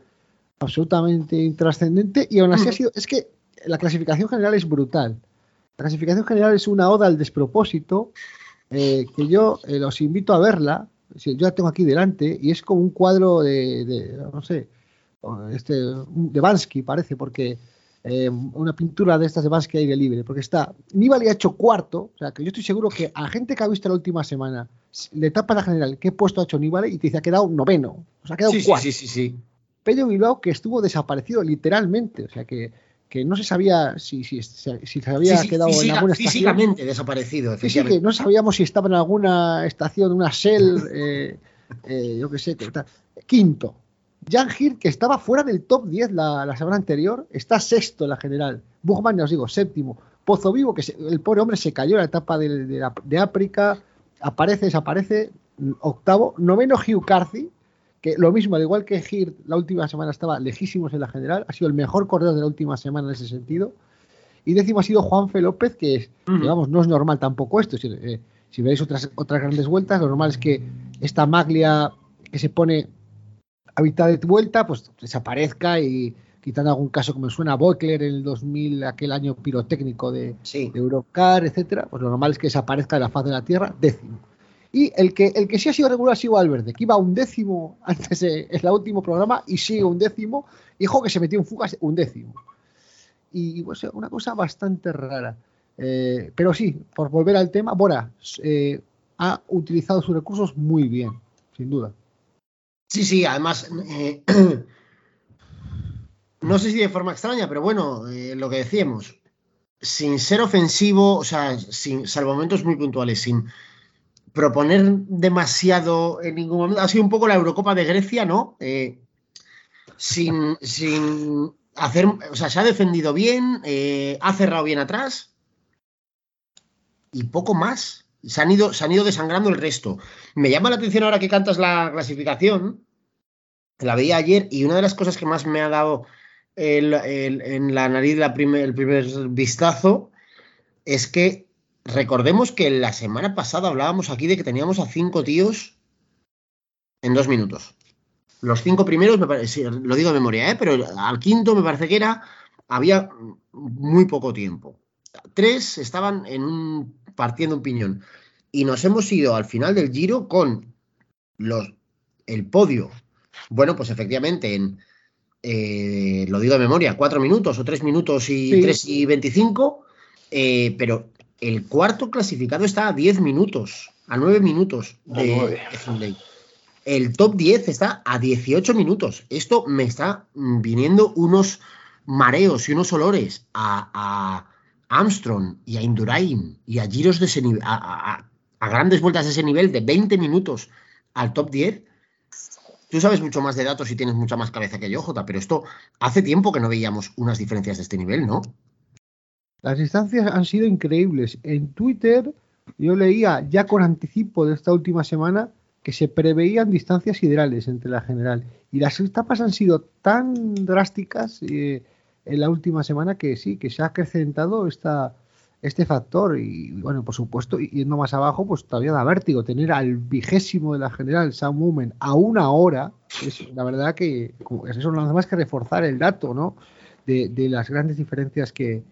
absolutamente intrascendente. Y aún así Mm. ha sido. Es que la clasificación general es brutal. La clasificación general es una oda al despropósito. eh, que yo eh, los invito a verla. Yo la tengo aquí delante. Y es como un cuadro de. de, no sé. Este, de Bansky, parece, porque. eh, una pintura de estas de Bansky aire libre, porque está Nibali ha hecho cuarto, o sea que yo estoy seguro que a gente que ha visto la última semana le tapa la general qué puesto ha hecho Nibali y te dice ha quedado noveno, o sea ha quedado Sí, sí, cuarto. sí, sí, sí. Pello Bilbao que estuvo desaparecido literalmente, o sea que, que no se sabía si, si, se había Sí, sí, quedado en alguna estación. físicamente desaparecido, Sí, sí, que efectivamente. no sabíamos si estaba en alguna estación, una Shell, eh, eh, yo qué sé, que quinto. Jan Hirt, que estaba fuera del top 10 la, la semana anterior, está sexto en la general. Buchmann, ya os digo, séptimo. Pozo Vivo, que se- el pobre hombre se cayó en la etapa de, de, África, aparece, desaparece, octavo. Noveno, Hugh Carthy, que lo mismo, al igual que Hirt, la última semana estaba lejísimos en la general, ha sido el mejor corredor de la última semana en ese sentido. Y décimo ha sido Juanfe López, que es, digamos, no es normal tampoco esto. Si, eh, si veis otras, otras grandes vueltas, lo normal es que esta maglia que se pone a mitad de vuelta, pues desaparezca y quitando algún caso como suena Boekler en el 2000, aquel año pirotécnico de, Sí. de Eurocar, etcétera, pues lo normal es que desaparezca de la faz de la Tierra, décimo. Y el que, el que sí ha sido regular ha sido Valverde, que iba un décimo antes de, en el último programa y sigue un décimo, hijo que se metió en fugas un décimo. Y pues una cosa bastante rara. Eh, pero sí, por volver al tema, Bora eh, ha utilizado sus recursos muy bien, sin duda. Sí, sí, además, eh, no sé si de forma extraña, pero bueno, lo que decíamos, sin ser ofensivo, o sea, sin, salvo momentos muy puntuales, sin proponer demasiado en ningún momento, ha sido un poco la Eurocopa de Grecia, ¿no? Eh, sin, sin hacer, o sea, se ha defendido bien, eh, ha cerrado bien atrás y poco más. Se han, ido, se han ido desangrando el resto. Me llama la atención ahora que cantas la clasificación. La veía ayer y una de las cosas que más me ha dado el- el- en la nariz la primer- el primer vistazo es que recordemos que la semana pasada hablábamos aquí de que teníamos a cinco tíos en dos minutos. Los cinco primeros, me parece, lo digo de memoria, ¿eh? pero al quinto me parece que era, había muy poco tiempo. Tres estaban en un, partiendo un piñón. Y nos hemos ido al final del giro con los, el podio. Bueno, pues efectivamente, en, eh, lo digo de memoria, cuatro minutos o tres minutos y Sí. tres y veinticinco, eh, pero el cuarto clasificado está a 10 minutos, a 9 minutos de, Hindley. El top 10 está a 18 minutos. Esto me está mm, viniendo unos mareos y unos olores a, a Armstrong y a Indurain y a giros de ese nivel, a, a- a- a grandes vueltas de ese nivel de 20 minutos al top 10. Tú sabes mucho más de datos y tienes mucha más cabeza que yo, Jota, pero esto hace tiempo que no veíamos unas diferencias de este nivel, ¿no? Las distancias han sido increíbles. En Twitter yo leía ya con anticipo de esta última semana que se preveían distancias siderales entre la general. Y las etapas han sido tan drásticas eh, en la última semana que sí, que se ha acrecentado esta, este factor. Y bueno, por supuesto, yendo más abajo, pues todavía da vértigo. Tener al vigésimo de la general, Sam Moomen, a una hora, es la verdad que como, eso no nada más que reforzar el dato, ¿no? De, de las grandes diferencias que,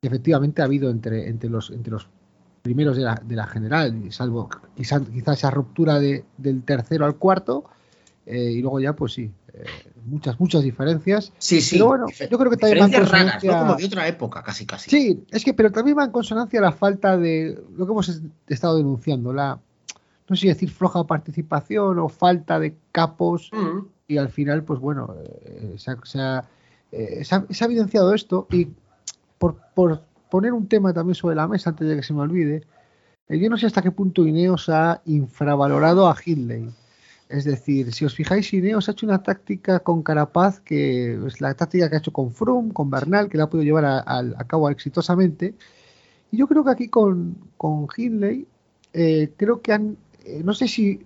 que efectivamente ha habido entre, entre, los, entre los primeros de la, de la general, y salvo quizá, quizá esa ruptura de- del tercero al cuarto, eh, y luego ya, pues sí, eh, muchas, muchas diferencias. Sí, sí. Pero bueno, yo creo que también va en diferencias raras, ¿no? consonancia- Como de otra época, casi, casi. Sí, es que, pero también va en consonancia la falta de lo que hemos es- estado denunciando, la, no sé si decir floja participación o falta de capos, Mm. y al final, pues bueno, eh, se, ha, se ha- eh, se ha- se ha evidenciado esto, y por, poner un tema también sobre la mesa antes de que se me olvide, eh, yo no sé hasta qué punto Ineos ha infravalorado a Hindley. Es decir, si os fijáis, Ineos ha hecho una táctica con Carapaz, que es la táctica que ha hecho con Froome, con Bernal, que la ha podido llevar a cabo exitosamente. Y yo creo que aquí con, con Hindley, eh, creo que han, eh, no sé si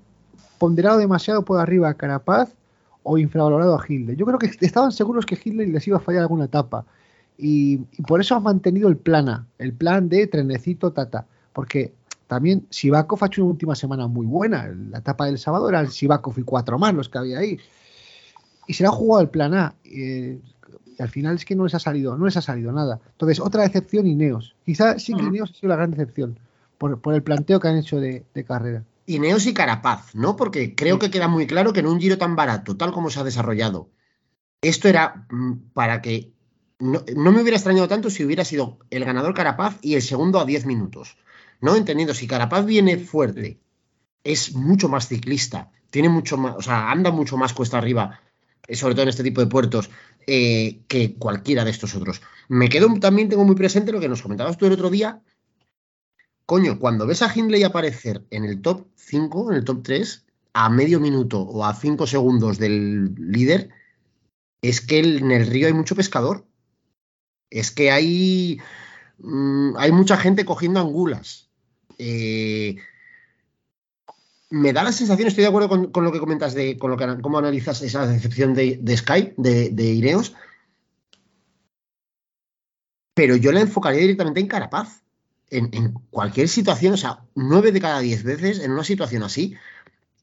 ponderado demasiado por arriba a Carapaz o infravalorado a Hindley. Yo creo que estaban seguros que Hindley les iba a fallar alguna etapa. Y, y por eso han mantenido el plan A, el plan de trenecito tata. Porque también Sivakov ha hecho una última semana muy buena. La etapa del sábado era el Sivakov y cuatro más los que había ahí. Y se le ha jugado el plan A. eh, y al final es que no les ha salido, no les ha salido nada. Entonces, otra decepción Ineos. Quizá sí que. Ineos ha sido la gran decepción por, por el planteo que han hecho de, de carrera. Ineos y Carapaz, ¿no? Porque creo que queda muy claro que en un giro tan barato, tal como se ha desarrollado, esto era mm, para que. No, no me hubiera extrañado tanto si hubiera sido el ganador Carapaz y el segundo a 10 minutos. ¿No? Entendiendo, si Carapaz viene fuerte, es mucho más ciclista, tiene mucho más, o sea, anda mucho más cuesta arriba, eh, sobre todo en este tipo de puertos, eh, que cualquiera de estos otros. Me quedo también, tengo muy presente lo que nos comentabas tú el otro día, Coño, cuando ves a Hindley aparecer en el top 5, en el top 3, a medio minuto o a 5 segundos del líder, es que en el río hay mucho pescador. Es que hay, mm, hay mucha gente cogiendo angulas. Eh, me da la sensación, estoy de acuerdo con, lo que comentas de con lo que cómo analizas esa decepción de, de Sky, de, de Ineos, pero yo la enfocaría directamente en Carapaz en, en cualquier situación, o sea, nueve de cada diez veces en una situación así,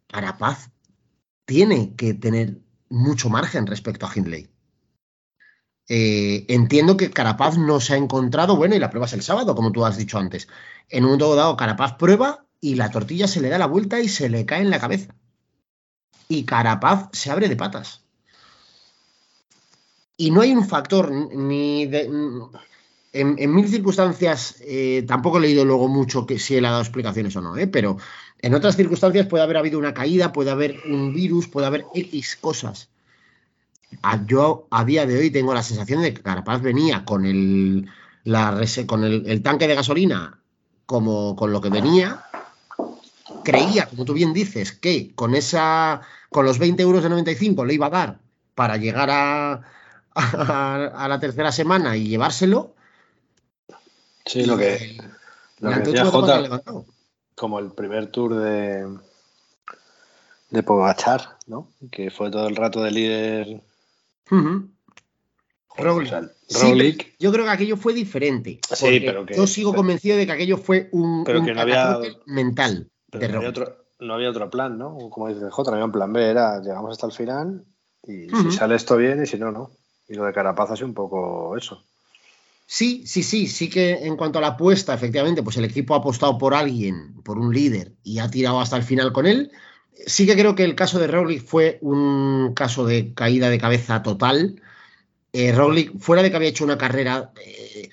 Carapaz tiene que tener mucho margen respecto a Hindley. Eh, entiendo que Carapaz no se ha encontrado, bueno, y la prueba es el sábado, como tú has dicho antes. En un momento dado, Carapaz prueba y la tortilla se le da la vuelta y se le cae en la cabeza. Y Carapaz se abre de patas. Y no hay un factor ni de, en, mil circunstancias, eh, tampoco he leído luego mucho que si él ha dado explicaciones o no, ¿eh? pero en otras circunstancias puede haber habido una caída, puede haber un virus, puede haber X cosas. A, yo a día de hoy tengo la sensación de que Carapaz venía con el, la, con el, el tanque de gasolina como con lo que venía. Creía, como tú bien dices, que con esa con los 20 euros de 95 le iba a dar para llegar a, a, a la tercera semana y llevárselo. Sí, lo que, lo que decía Jota, como el primer tour de, de Pogachar, ¿no? Que fue todo el rato de líder. Uh -huh. Roglic. Roglic. Yo creo que aquello fue diferente. Sí, pero que. Yo sigo pero, convencido de que aquello fue un, pero un que no había, mental. Pero de no, había otro, no había otro plan, ¿no? Como dice J, no había un plan B, era llegamos hasta el final y uh -huh. si sale esto bien y si no, no. Y lo de Carapaz es un poco eso. Sí, sí, sí, sí que en cuanto a la apuesta, efectivamente, pues el equipo ha apostado por alguien, por un líder, y ha tirado hasta el final con él. Sí que creo que el caso de Roglic fue un caso de caída de cabeza total. Eh, Roglic, fuera de que había hecho una carrera eh,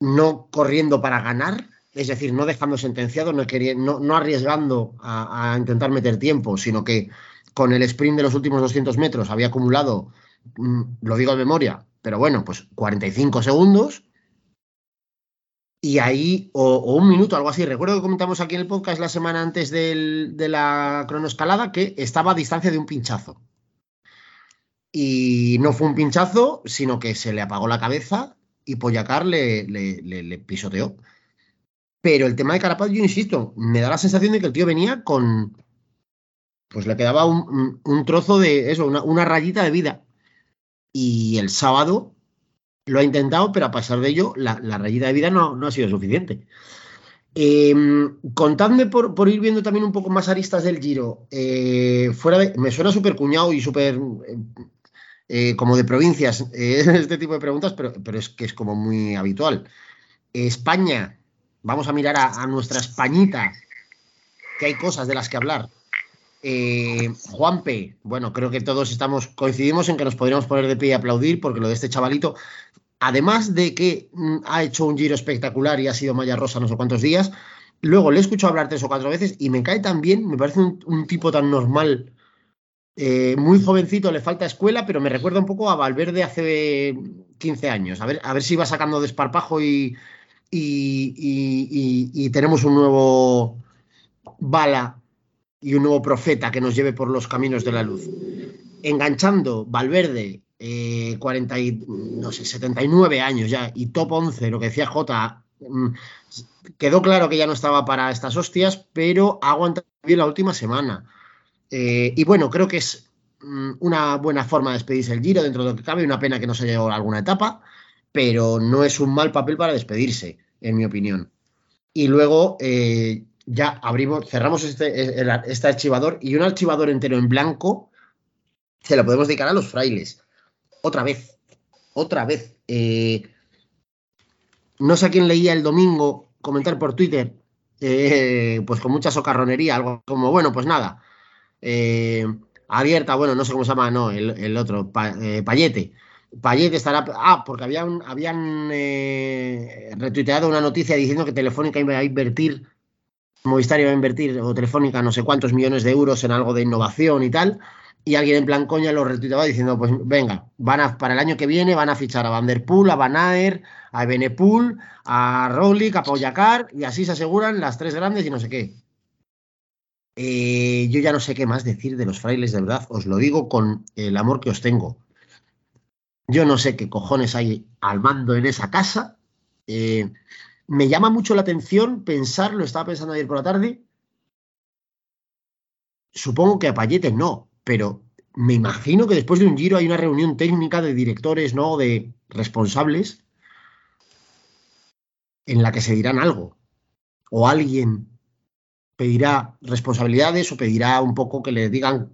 no corriendo para ganar, es decir, no dejando sentenciado, no, arriesgando a, a, intentar meter tiempo, sino que con el sprint de los últimos 200 metros había acumulado, mm, lo digo de memoria, pero bueno, pues 45 segundos. Y ahí, o, un minuto, algo así. Recuerdo que comentamos aquí en el podcast la semana antes del, de la cronoescalada que estaba a distancia de un pinchazo. Y no fue un pinchazo, sino que se le apagó la cabeza y Poyacar le, le, le, le pisoteó. Pero el tema de Carapaz, yo insisto, me da la sensación de que el tío venía con. Pues le quedaba un, un trozo de eso, una, una rayita de vida y el sábado lo ha intentado, pero a pesar de ello, la, la rayita de vida no, no, ha sido suficiente. Eh, contadme por, por, ir viendo también un poco más aristas del Giro. Eh, fuera de, me suena súper cuñado y súper eh, como de provincias este tipo de preguntas, pero, pero, es que es como muy habitual. España, vamos a mirar a, a nuestra Españita, que hay cosas de las que hablar. Eh, Juanpe, bueno, creo que todos estamos, coincidimos en que nos podríamos poner de pie y aplaudir porque lo de este chavalito, además de que mm, ha hecho un giro espectacular y ha sido Maya Rosa no sé cuántos días, luego le he escuchado hablar tres o cuatro veces y me cae tan bien, me parece un, tipo tan normal, eh, muy jovencito, le falta escuela, pero me recuerda un poco a Valverde hace 15 años, a ver, a ver si va sacando desparpajo y, y- y- y tenemos un nuevo bala y un nuevo profeta que nos lleve por los caminos de la luz. Enganchando Valverde, eh, 40 y, no sé, 79 años ya, y top 11, lo que decía Jota, mm, quedó claro que ya no estaba para estas hostias, pero ha bien la última semana. Eh, y bueno, creo que es mm, una buena forma de despedirse el Giro dentro de lo que cabe, una pena que no se haya llegado a alguna etapa, pero no es un mal papel para despedirse, en mi opinión. Y luego eh, ya abrimos, cerramos este, el- este archivador y un archivador entero en blanco se lo podemos dedicar a los frailes. Otra vez, otra vez. Eh, no sé a quién leía el domingo comentar por Twitter, eh, pues con mucha socarronería, algo como, bueno, pues nada. eh, abierta, bueno, no sé cómo se llama, no, el, otro, Pa- eh, Payete. Payete estará. Ah, porque habían, habían eh, retuiteado una noticia diciendo que Telefónica iba a invertir, Movistar iba a invertir, o Telefónica, no sé cuántos millones de euros en algo de innovación y tal. Y alguien en plan coña lo retuiteaba diciendo: Pues venga, van a, para el año que viene van a fichar a Van Der Poel, a Van Aert, a Benepool, a Roglic, a Poyacar, y así se aseguran las tres grandes y no sé qué. Eh, yo ya no sé qué más decir de los frailes, de verdad, os lo digo con el amor que os tengo. Yo no sé qué cojones hay al mando en esa casa. Eh, me llama mucho la atención pensar, lo estaba pensando ayer por la tarde. Supongo que a Payete no, pero me imagino que después de un giro hay una reunión técnica de directores, ¿no? De responsables en la que se dirán algo. O alguien pedirá responsabilidades o pedirá un poco que le digan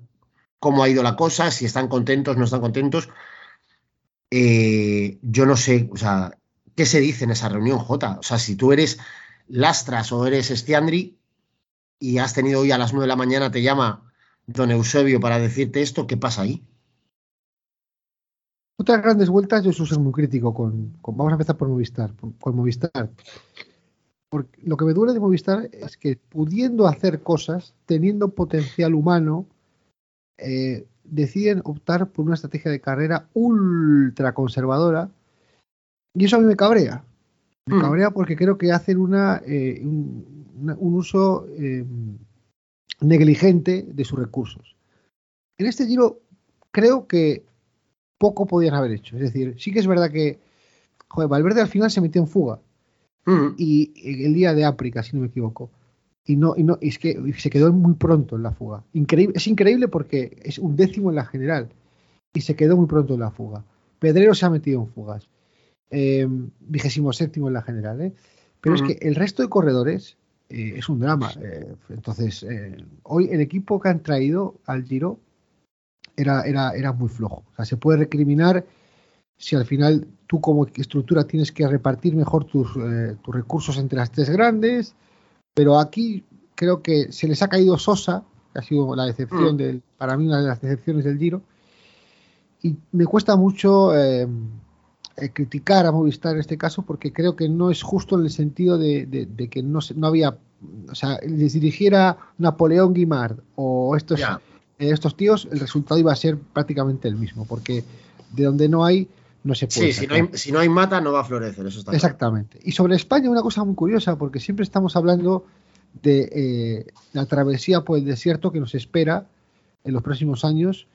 cómo ha ido la cosa, si están contentos, no están contentos. Eh, yo no sé, o sea, ¿qué se dice en esa reunión, Jota? O sea, si tú eres Lastras o eres Estiandri y has tenido hoy a las 9 de la mañana, te llama don Eusebio para decirte esto, ¿qué pasa ahí? Otras grandes vueltas, yo suelo ser muy crítico con, con- Vamos a empezar por Movistar. por- Con Movistar. Porque lo que me duele de Movistar es que pudiendo hacer cosas, teniendo potencial humano, eh, deciden optar por una estrategia de carrera ultra conservadora. Y eso a mí me cabrea. Me Mm. cabrea porque creo que hacen una, eh, un, una- un uso eh, negligente de sus recursos. En este giro creo que poco podían haber hecho. Es decir, sí que es verdad que joder, Valverde al final se metió en fuga Mm, y el día de África, si no me equivoco. Y no, y no, y es que se quedó muy pronto en la fuga. Increíble, es increíble porque es un décimo en la general y se quedó muy pronto en la fuga. Pedrero se ha metido en fugas. Vigésimo séptimo en la general, ¿eh? Pero es que el resto de corredores eh, es un drama. eh, entonces, eh, hoy el equipo que han traído al Giro era, era, era muy flojo. O sea, se puede recriminar si al final tú como estructura tienes que repartir mejor tus, tus recursos entre las tres grandes, pero aquí creo que se les ha caído Sosa, que ha sido la decepción Mm. del, para mí una de las decepciones del Giro, y me cuesta mucho eh, criticar a Movistar en este caso porque creo que no es justo en el sentido de, de- de que no, se- no había, o sea, les dirigiera Napoleón Guimard o estos, eh, estos tíos, el resultado iba a ser prácticamente el mismo, porque de donde no hay, no se puede. Sí, si no, hay, si no hay mata, no va a florecer, eso está claro. Exactamente. Y sobre España, una cosa muy curiosa, porque siempre estamos hablando de eh, la travesía por el desierto que nos espera en los próximos años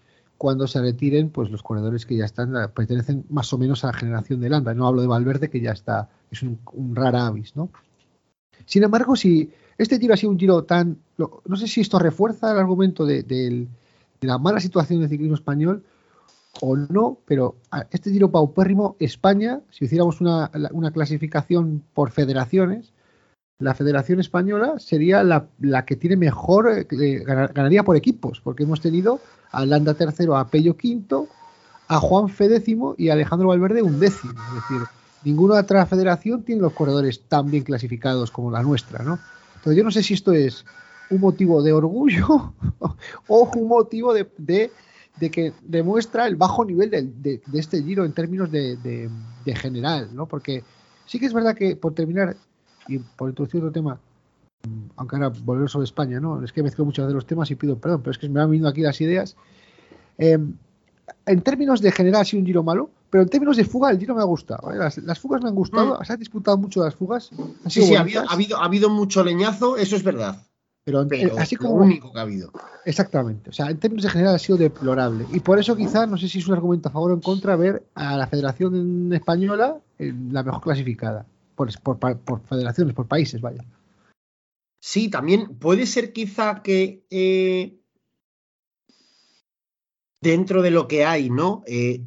cuando se retiren pues los corredores que ya están pertenecen más o menos a la generación de Landa. No hablo de Valverde que ya está es un, un rara avis, ¿no? Sin embargo, si este giro ha sido un giro tan no sé si esto refuerza el argumento de, la mala situación del ciclismo español o no, pero este giro paupérrimo, España, si hiciéramos una clasificación por federaciones, la Federación Española sería la, la que tiene mejor, eh, eh, ganar- ganaría por equipos, porque hemos tenido a Landa tercero, a Pello quinto, a Juan Fe décimo y a Alejandro Valverde un décimo. Es decir, ninguna otra federación tiene los corredores tan bien clasificados como la nuestra, ¿no? Entonces yo no sé si esto es un motivo de orgullo o un motivo de, de, que demuestra el bajo nivel de, de- este giro en términos de general, ¿no? Porque sí que es verdad que, por terminar, y por introducir otro tema, mm, aunque ahora volver sobre España, ¿no? Es que mezclo muchos de los temas y pido perdón, pero es que me han venido aquí las ideas. Eh, en términos de general ha sido un giro malo, pero en términos de fuga el giro me ha gustado. Las, las fugas me han gustado, se han disputado mucho las fugas. Sí, sí, ha habido, ha, habido, ha habido mucho leñazo, eso es verdad. pero, Pero así lo como único que ha habido. Exactamente. O sea, en términos de general ha sido deplorable. Y por eso quizás, no sé si es un argumento a favor o en contra, ver a la Federación Española en la mejor clasificada. Por, federaciones, por países, vaya. Sí, también puede ser quizá que eh, dentro de lo que hay, ¿no? Eh,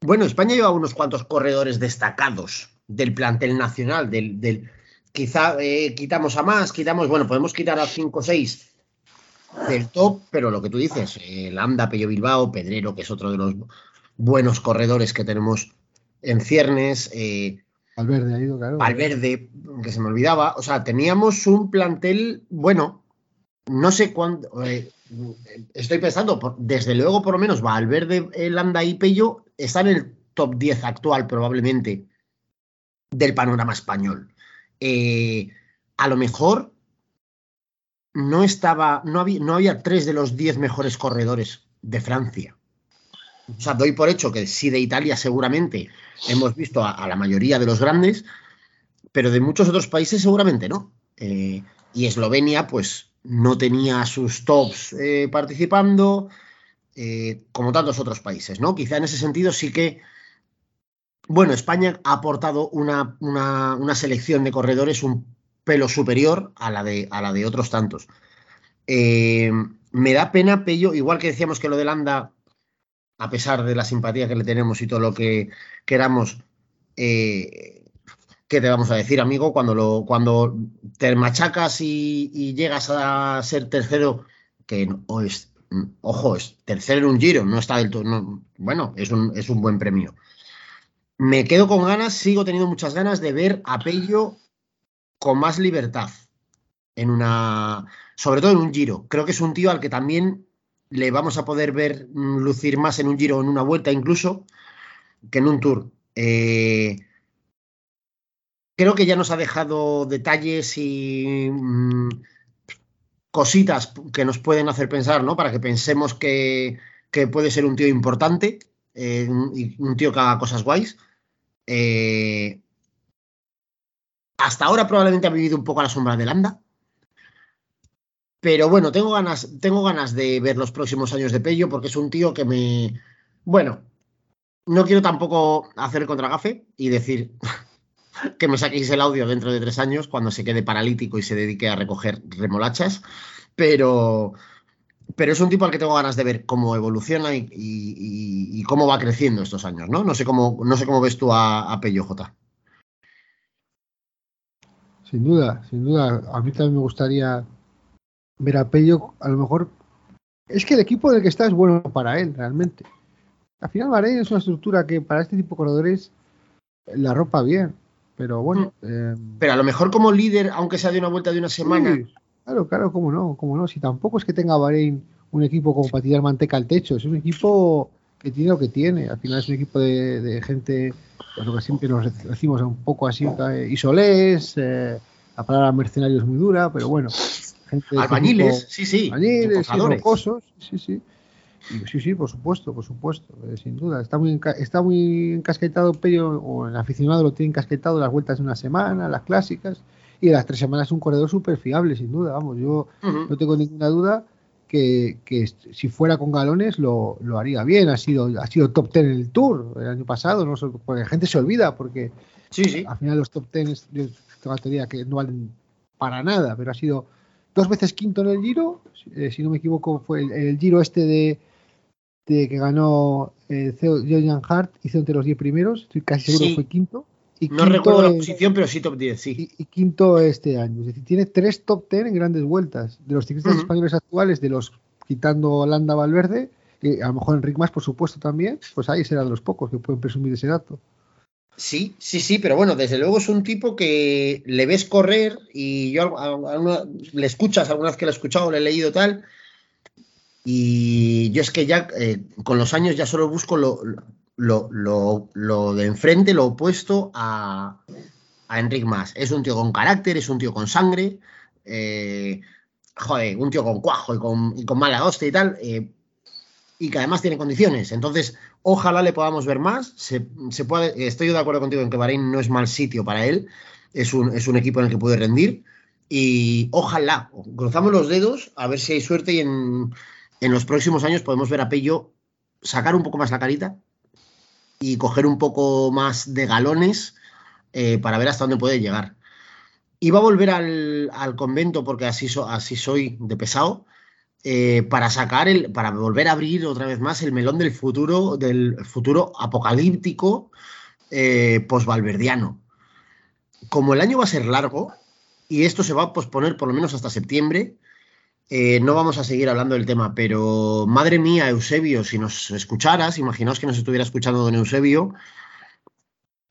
bueno, España lleva unos cuantos corredores destacados del plantel nacional, del, del- quizá eh, quitamos a más, quitamos, bueno, podemos quitar a 5 o 6 del top, pero lo que tú dices, Lambda, Pello Bilbao, Pedrero, que es otro de los buenos corredores que tenemos en ciernes, eh, Valverde ha ido, claro. Valverde, que se me olvidaba. O sea, teníamos un plantel, bueno, no sé cuándo. eh, estoy pensando, por- desde luego, por lo menos, Valverde, eh, Landa y Pello están en el top 10 actual, probablemente, del panorama español. Eh, a lo mejor no estaba, no había, no había tres de los 10 mejores corredores de Francia. O sea, doy por hecho que sí de Italia seguramente hemos visto a, la mayoría de los grandes, pero de muchos otros países seguramente no. Eh, y Eslovenia, pues, no tenía sus tops eh, participando, eh, como tantos otros países, ¿no? Quizá en ese sentido sí que, bueno, España ha aportado una, una- una selección de corredores un pelo superior a la de, a la de otros tantos. Me da pena, Pello, igual que decíamos que lo de Landa, a pesar de la simpatía que le tenemos y todo lo que queramos, eh, ¿qué te vamos a decir, amigo? Cuando, lo, cuando te machacas y, llegas a ser tercero, que es, ojo, es tercero en un giro, no está del todo, no- bueno, es un, es un buen premio. Me quedo con ganas, sigo teniendo muchas ganas de ver a Pello con más libertad en una, sobre todo en un giro. Creo que es un tío al que también le vamos a poder ver mm, lucir más en un giro en una vuelta incluso que en un tour. Eh, creo que ya nos ha dejado detalles y mm, cositas que nos pueden hacer pensar, ¿no? Para que pensemos que, puede ser un tío importante eh, un tío que haga cosas guays. Eh, hasta ahora probablemente ha vivido un poco a la sombra de Landa. Pero bueno, tengo ganas, tengo ganas de ver los próximos años de Pello porque es un tío que me. Bueno, no quiero tampoco hacer contragafe y decir que me saquéis el audio dentro de tres años cuando se quede paralítico y se dedique a recoger remolachas, pero, pero es un tipo al que tengo ganas de ver cómo evoluciona y, cómo va creciendo estos años, ¿no? No sé cómo, no sé cómo ves tú a, a Pello J. Sin duda, sin duda. A mí también me gustaría ver a lo mejor. Es que el equipo del que está es bueno para él, realmente. Al final, Bahrein es una estructura que para este tipo de corredores la ropa bien. Pero bueno. eh, Pero a lo mejor como líder, aunque sea de una vuelta de una semana, sí, claro, claro, cómo no, cómo no. Si tampoco es que tenga Bahrein un equipo como para tirar manteca al techo, es un equipo que tiene lo que tiene. Al final es un equipo de, de gente, pues lo que siempre nos decimos un poco así, eh, isolés, eh, la palabra mercenario es muy dura, pero bueno. Gente albañiles, tipo- sí, sí, albañiles, rocosos, sí, sí. Y sí, sí, por supuesto, por supuesto, eh, sin duda. Está muy, está muy encasquetado Pello, o el aficionado lo tiene encasquetado las vueltas de una semana, las clásicas, y de las tres semanas es un corredor súper fiable, sin duda. Vamos, yo Ujú. no tengo ninguna duda que, que si fuera con galones lo, lo haría bien. Ha sido, ha sido top ten en el Tour el año pasado, no porque la gente se olvida, porque Sí, sí. al final los top ten es- yo tengo la teoría que no valen para nada, pero ha sido dos veces quinto en el Giro, eh, si no me equivoco fue el, el Giro este de, de que ganó eh, Hart, hizo entre los 10 primeros, estoy casi seguro Sí. que fue quinto. Y No quinto recuerdo la posición, pero sí top 10, sí. y, y quinto este año. Es decir, tiene tres top ten en grandes vueltas. De los ciclistas españoles actuales, de los quitando Landa Valverde, y a lo mejor Enric Más, por supuesto, también, pues ahí serán los pocos que pueden presumir ese dato. Sí, sí, sí, pero bueno, desde luego es un tipo que le ves correr y yo a- a- una- le escuchas alguna vez que lo he escuchado, le he leído tal. Y yo es que ya eh, con los años ya solo busco lo, lo, lo- de enfrente, lo opuesto a, a Enric Mas. Es un tío con carácter, es un tío con sangre, eh, un tío con cuajo y con, y con mala hostia y tal. eh, y que además tiene condiciones. Entonces, ojalá le podamos ver más. Estoy de acuerdo contigo en que Bahrein no es mal sitio para él. Es un, equipo en el que puede rendir. Y ojalá, cruzamos los dedos a ver si hay suerte y en, los próximos años podemos ver a Pello sacar un poco más la carita y coger un poco más de galones eh, para ver hasta dónde puede llegar. Iba a volver al, convento porque así, así soy de pesado eh, para sacar el, para volver a abrir otra vez más el melón del futuro, del futuro apocalíptico eh, posvalverdiano. Como el año va a ser largo y esto se va a posponer por lo menos hasta septiembre, eh, no vamos a seguir hablando del tema, pero madre mía, Eusebio, si nos escucharas, imaginaos que nos estuviera escuchando don Eusebio,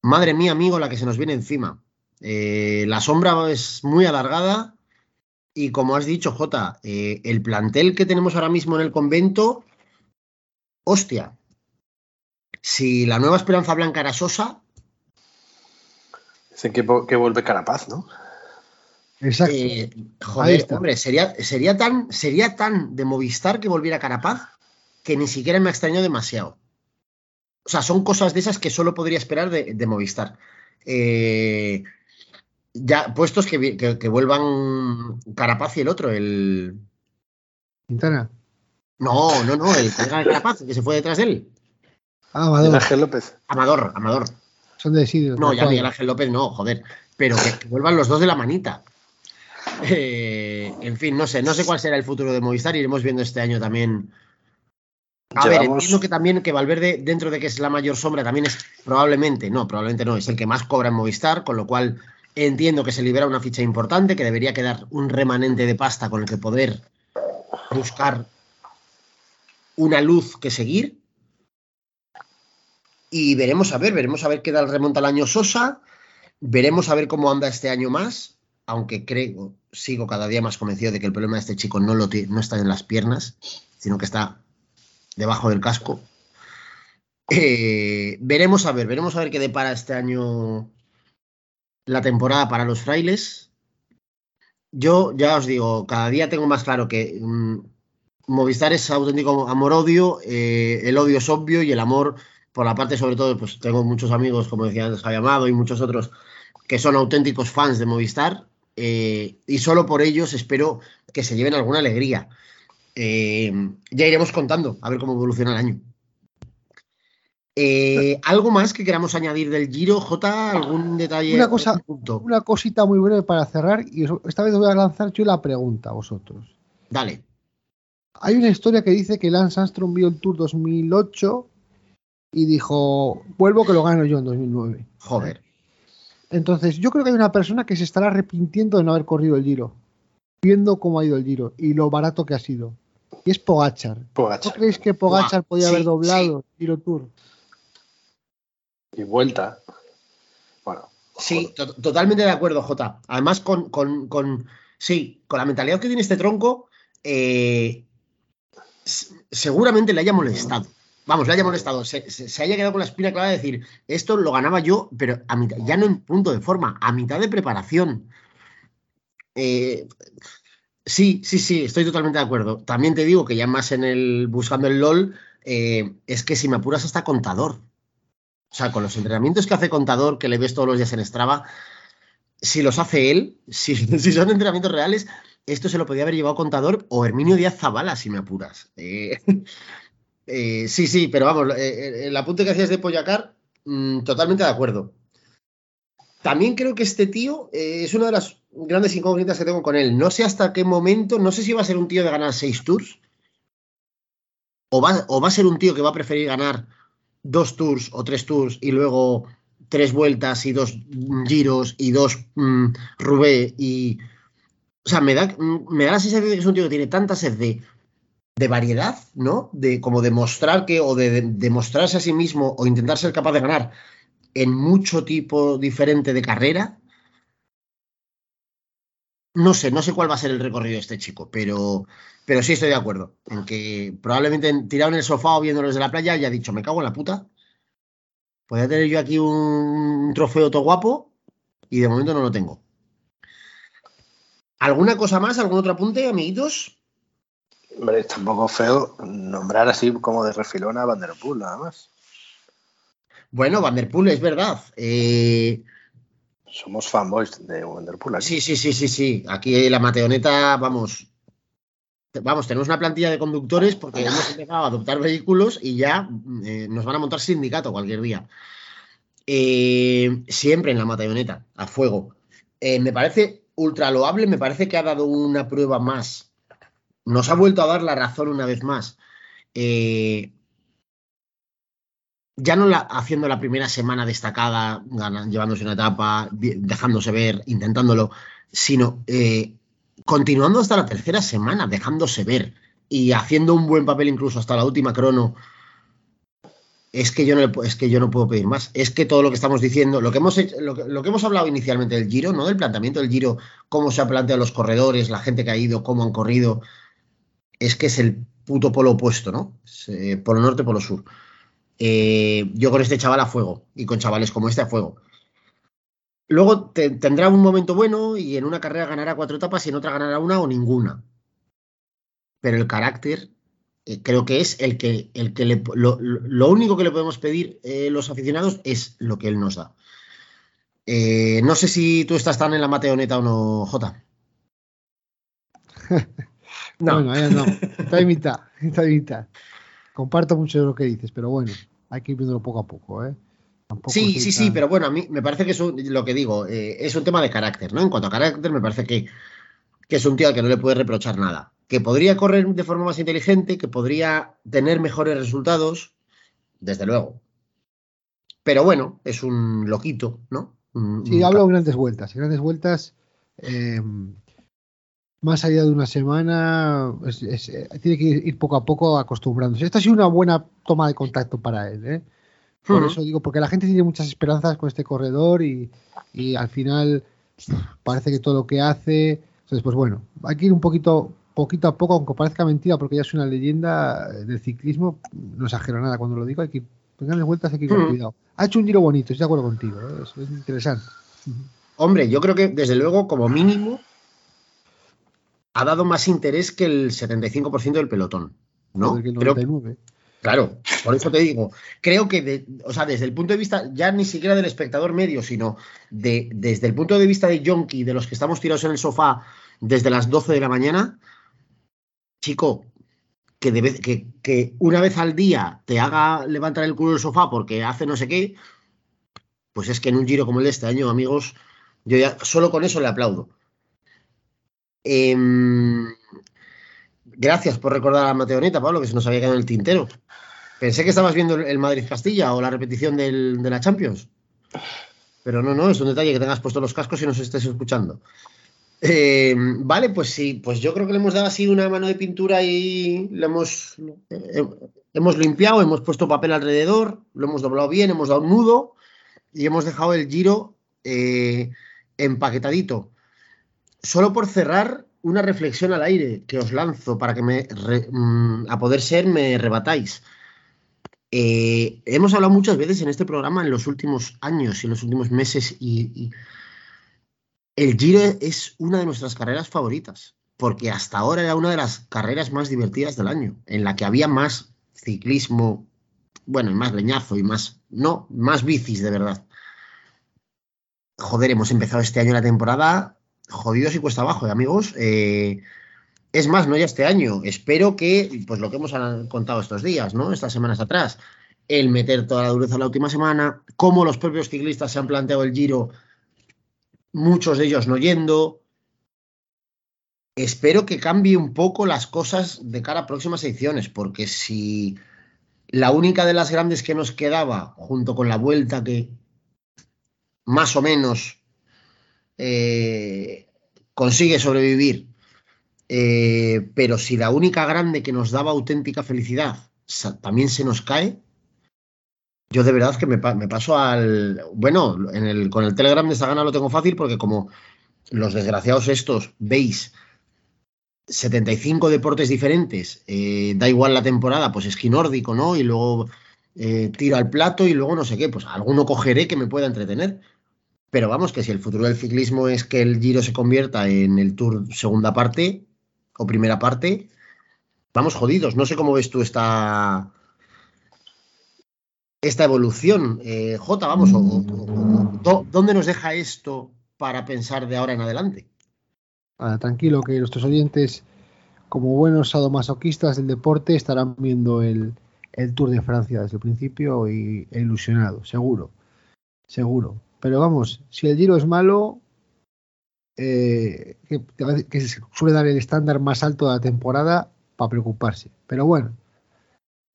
madre mía, amigo, la que se nos viene encima. Eh, la sombra es muy alargada y como has dicho, Jota, eh, el plantel que tenemos ahora mismo en el convento, hostia, si la nueva Esperanza Blanca era Sosa, Dicen que, que vuelve Carapaz, ¿no? Exacto. eh, joder, hombre, sería, sería, tan, sería tan de Movistar que volviera Carapaz que ni siquiera me ha extrañado demasiado. O sea, son cosas de esas que solo podría esperar de, de Movistar. Eh, ya puestos que, que- que vuelvan Carapaz y el otro, el. Quintana. No, no, no, el colega de Carapaz, que se fue detrás de él. Ah, Amador. Ángel López. Amador, Amador. Son de. No, ya. Miguel Ángel López no, joder. Pero que, que vuelvan los dos de la manita. Eh, en fin, no sé, no sé cuál será el futuro de Movistar. Iremos viendo este año también. A ver, Llevamos- entiendo que también que Valverde, dentro de que es la mayor sombra, también es probablemente, no, probablemente no, es el que más cobra en Movistar, con lo cual entiendo que se libera una ficha importante, que debería quedar un remanente de pasta con el que poder buscar una luz que seguir. Y veremos a ver, veremos a ver qué tal remonta el año Sosa, veremos a ver cómo anda este año más, aunque creo, sigo cada día más convencido de que el problema de este chico no, lo no está en las piernas, sino que está debajo del casco. Eh, veremos a ver, veremos a ver qué depara este año la temporada para los frailes. Yo ya os digo, cada día tengo más claro que mm, Movistar es auténtico amor-odio, eh, el odio es obvio y el amor, por la parte sobre todo, pues tengo muchos amigos, como decía antes Javi Amado y muchos otros, que son auténticos fans de Movistar eh, y solo por ellos espero que se lleven alguna alegría. Eh, ya iremos contando a ver cómo evoluciona el año. Eh, ¿Algo más que queramos añadir del Giro, J? ¿Algún detalle? Una cosa- punto? Una cosita muy breve para cerrar y esta vez voy a lanzar yo la pregunta a vosotros. Dale. Hay una historia que dice que Lance Armstrong vio el Tour 2008 y dijo, vuelvo que lo gano yo en 2009. Joder. Entonces, yo creo que hay una persona que se estará arrepintiendo de no haber corrido el Giro, viendo cómo ha ido el Giro y lo barato que ha sido. Y es Pogachar. ¿No Pogacar. creéis que Pogachar podía sí, haber doblado el Giro Tour? Y vuelta. Bueno. Sí, to- totalmente de acuerdo, Jota. Además, con, con- con- sí, con la mentalidad que tiene este tronco, eh, seguramente le haya molestado. Vamos, le haya molestado. Se, se- se haya quedado con la espina clara de decir, esto lo ganaba yo, pero a mitad, ya no en punto de forma, a mitad de preparación. Eh, sí, sí, sí, estoy totalmente de acuerdo. También te digo que ya más en el buscando el LOL, eh, es que si me apuras hasta contador. O sea, con los entrenamientos que hace Contador, que le ves todos los días en Strava, si los hace él, si, si son entrenamientos reales, esto se lo podía haber llevado Contador o Herminio Díaz Zabala, si me apuras. Eh, sí, sí, pero vamos, eh, eh, el apunte que hacías de Poyacar, mm, totalmente de acuerdo. También creo que este tío es una de las grandes incógnitas que tengo con él. No sé hasta qué momento, no sé si va a ser un tío de ganar seis tours o va a ser un tío que va a preferir ganar dos tours o tres tours y luego tres vueltas y dos giros y dos mm, Roubaix y... O sea, me da, me da la sensación de que es un tío que tiene tanta sed de, de variedad, ¿no? De como demostrar que, o de- demostrarse a sí mismo o intentar ser capaz de ganar en mucho tipo diferente de carrera. No sé, no sé cuál va a ser el recorrido de este chico, pero, pero sí estoy de acuerdo en que probablemente tirado en el sofá o viéndolo desde la playa haya dicho, me cago en la puta. Podría tener yo aquí un trofeo todo guapo y de momento no lo tengo. ¿Alguna cosa más? ¿Algún otro apunte, amiguitos? Hombre, tampoco feo nombrar así como de refilón a Vanderpool, nada más. Bueno, Vanderpool es verdad. Eh, Somos fanboys de Vanderpool aquí. sí, sí, sí, sí, sí. Aquí la Mateoneta, vamos. Vamos, tenemos una plantilla de conductores porque hemos empezado a adoptar vehículos y ya eh, nos van a montar sindicato cualquier día. Eh, siempre en la Mateoneta, a fuego. Eh, me parece ultra loable, me parece que ha dado una prueba más. Nos ha vuelto a dar la razón una vez más. Eh, ya no la, haciendo la primera semana destacada, llevándose una etapa, dejándose ver, intentándolo, sino eh, continuando hasta la tercera semana, dejándose ver y haciendo un buen papel incluso hasta la última crono. Es que yo no, es que yo no puedo pedir más. Es que todo lo que estamos diciendo, lo que hemos hecho- lo que, hemos hablado inicialmente del Giro, ¿no? Del planteamiento del Giro, cómo se han planteado los corredores, la gente que ha ido, cómo han corrido, es que es el puto polo opuesto, ¿no? Es, eh, polo norte, polo sur. Eh, yo con este chaval a fuego y con chavales como este a fuego. Luego te- tendrá un momento bueno y en una carrera ganará cuatro etapas y en otra ganará una o ninguna. Pero el carácter eh, creo que es el que, el que le- lo, único que le podemos pedir eh, los aficionados es lo que él nos da. Eh, no sé si tú estás tan en la mateoneta o no, Jota. No. Bueno, ahí no. Está de mitad, está de mitad. Comparto mucho de lo que dices, pero bueno, hay que ir viéndolo poco a poco, ¿eh? Tampoco Sí, sí, sí, pero bueno, a mí me parece que es un- lo que digo, eh, es un tema de carácter, ¿no? En cuanto a carácter, me parece que, que es un tío al que no le puede reprochar nada. Que podría correr de forma más inteligente, que podría tener mejores resultados, desde luego. Pero bueno, es un loquito, ¿no? Un- Sí, un hablo de grandes vueltas. En grandes vueltas, eh, más allá de una semana, es- es, eh, tiene que ir poco a poco acostumbrándose. Esta ha sido una buena toma de contacto para él. ¿eh? Por eso digo, porque la gente tiene muchas esperanzas con este corredor y, y al final parece que todo lo que hace. Entonces, pues bueno, hay que ir un poquito, poquito a poco, aunque parezca mentira, porque ya es una leyenda del ciclismo. No exagero nada cuando lo digo. Hay que grandes vueltas hay que ir con cuidado. Ha hecho un giro bonito, estoy de acuerdo contigo. ¿eh? Es, es interesante. Hombre, yo creo que desde luego, como mínimo, ha dado más interés que el 75% del pelotón. ¿no? Joder, que el Creo- 99. Claro, por eso te digo, creo que, de- o sea, desde el punto de vista ya ni siquiera del espectador medio, sino de, desde el punto de vista de Yonki, de los que estamos tirados en el sofá desde las 12 de la mañana, chico, que, de vez- que, que una vez al día te haga levantar el culo del sofá porque hace no sé qué, pues es que en un giro como el de este año, amigos, yo ya solo con eso le aplaudo. Em, gracias por recordar a Mateoneta, Pablo, que se nos había quedado en el tintero. Pensé que estabas viendo el- el Madrid-Castilla o la repetición de la Champions. Pero no, no, es un detalle que tengas puesto los cascos y nos estés escuchando. Eh, vale, pues sí, pues yo creo que le hemos dado así una mano de pintura y le hemos, eh, hemos limpiado, hemos puesto papel alrededor, lo hemos doblado bien, hemos dado un nudo y hemos dejado el giro eh, empaquetadito. Solo por cerrar, una reflexión al aire que os lanzo para que me, mm, a poder ser, me rebatáis. Eh, hemos hablado muchas veces en este programa en los últimos años y en los últimos meses y, y el Giro es una de nuestras carreras favoritas, porque hasta ahora era una de las carreras más divertidas del año, en la que había más ciclismo, bueno, y más leñazo y más, no, más bicis de verdad. Joder, hemos empezado este año la temporada jodidos y cuesta abajo, ¿eh, amigos. Eh, es más, no ya este año. Espero que, pues lo que hemos contado estos días, ¿no? Estas semanas atrás, el meter toda la dureza la última semana, cómo los propios ciclistas se han planteado el giro, muchos de ellos no yendo. Espero que cambie un poco las cosas de cara a próximas ediciones, porque si la única de las grandes que nos quedaba, junto con la vuelta que más o menos eh, consigue sobrevivir, eh, pero si la única grande que nos daba auténtica felicidad también se nos cae, Yo de verdad que me, pa- me paso al. Bueno, en el, con el Telegram de Sagana lo tengo fácil porque como los desgraciados estos veis 75 deportes diferentes, eh, da igual la temporada, pues esquí nórdico, ¿no? Y luego tiro al plato y luego no sé qué, pues alguno cogeré que me pueda entretener. Pero vamos, que si el futuro del ciclismo es que el Giro se convierta en el Tour segunda parte o primera parte, vamos jodidos. No sé cómo ves tú esta, esta evolución, eh, Jota, vamos, o- ¿dónde nos deja esto para pensar de ahora en adelante? Ah, tranquilo que nuestros oyentes, como buenos sadomasoquistas del deporte, estarán viendo el, el Tour de Francia desde el principio e ilusionados, seguro, seguro. Pero vamos, si el Giro es malo, eh, que, que se suele dar el estándar más alto de la temporada para preocuparse. Pero bueno,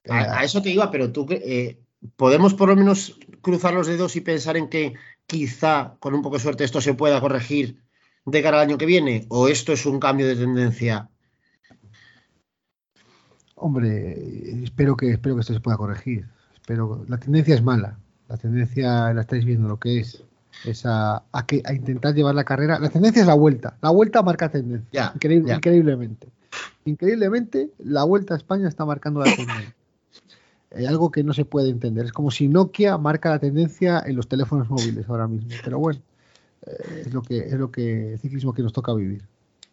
A, a eso te iba, pero tú, eh, ¿podemos por lo menos cruzar los dedos y pensar en que quizá con un poco de suerte esto se pueda corregir de cara al año que viene? ¿O esto es un cambio de tendencia? Hombre, espero que, espero que esto se pueda corregir. Espero, la tendencia es mala. La tendencia la estáis viendo lo que es. Es a, a que, a intentar llevar la carrera. La tendencia es la vuelta. La vuelta marca tendencia. Increíble-. Increíblemente. Increíblemente, la vuelta a España está marcando la tendencia. Hay algo que no se puede entender. Es como si Nokia marca la tendencia en los teléfonos móviles ahora mismo. Pero bueno, eh, es lo que es lo que el ciclismo que nos toca vivir.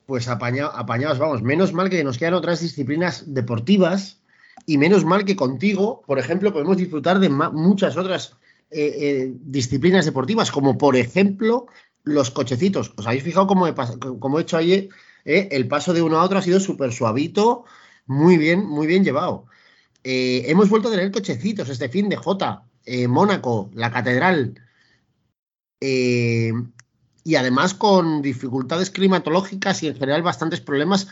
Pues apaña- apañados, vamos. Menos mal que nos quedan otras disciplinas deportivas y menos mal que contigo, por ejemplo, podemos disfrutar de muchas otras eh, eh, disciplinas deportivas, como por ejemplo los cochecitos. ¿Os habéis fijado cómo he, cómo he hecho ayer? eh? El paso de uno a otro ha sido súper suavito, muy bien, muy bien llevado. Hemos vuelto a tener cochecitos este fin de J, Mónaco, la Catedral. y además con dificultades climatológicas y en general bastantes problemas.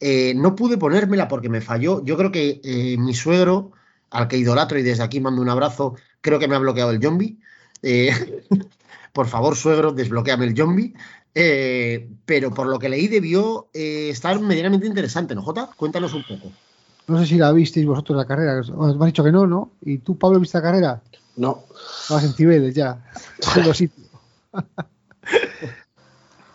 No pude ponérmela porque me falló. Yo creo que mi suegro, al que idolatro y desde aquí mando un abrazo, creo que me ha bloqueado el zombie. Eh, por favor, suegro, desbloqueame el zombie. Eh, pero por lo que leí debió eh, estar medianamente interesante, ¿no, Jota? Cuéntanos un poco. No sé si la visteis vosotros la carrera. Os han dicho que no, ¿no? ¿Y tú, Pablo, viste la carrera? No, Estabas en Cibeles ya, cogiendo sitio.